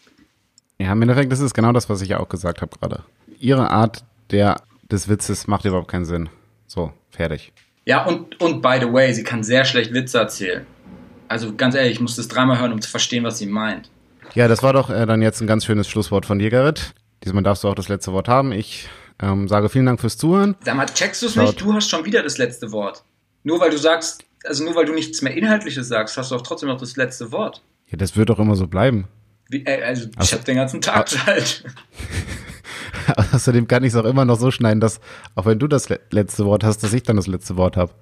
Ja, im Endeffekt, das ist genau das, was ich ja auch gesagt habe gerade. Ihre Art der, des Witzes macht überhaupt keinen Sinn. So, fertig. Ja, und, und by the way, sie kann sehr schlecht Witze erzählen. Also ganz ehrlich, ich muss das dreimal hören, um zu verstehen, was sie meint. Ja, das war doch äh, dann jetzt ein ganz schönes Schlusswort von dir, Gerrit. Diesmal darfst du auch das letzte Wort haben. Ich ähm, sage vielen Dank fürs Zuhören. Sag mal, checkst du es nicht? Du hast schon wieder das letzte Wort. Nur weil du sagst, also nur weil du nichts mehr Inhaltliches sagst, hast du auch trotzdem noch das letzte Wort. Ja, das wird doch immer so bleiben. Wie, äh, also Ach ich so. hab den ganzen Tag Zeit. Außerdem kann ich es auch immer noch so schneiden, dass, auch wenn du das le letzte Wort hast, dass ich dann das letzte Wort habe.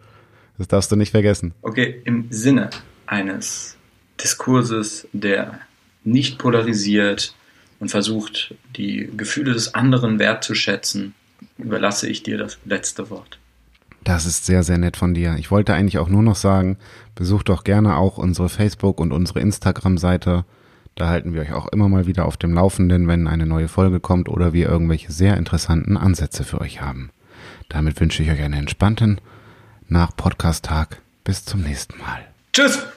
Das darfst du nicht vergessen. Okay, im Sinne eines Diskurses, der nicht polarisiert und versucht, die Gefühle des anderen wertzuschätzen, überlasse ich dir das letzte Wort. Das ist sehr, sehr nett von dir. Ich wollte eigentlich auch nur noch sagen, besucht doch gerne auch unsere Facebook- und unsere Instagram-Seite. Da halten wir euch auch immer mal wieder auf dem Laufenden, wenn eine neue Folge kommt oder wir irgendwelche sehr interessanten Ansätze für euch haben. Damit wünsche ich euch einen entspannten Nach-Podcast-Tag. Bis zum nächsten Mal. Tschüss!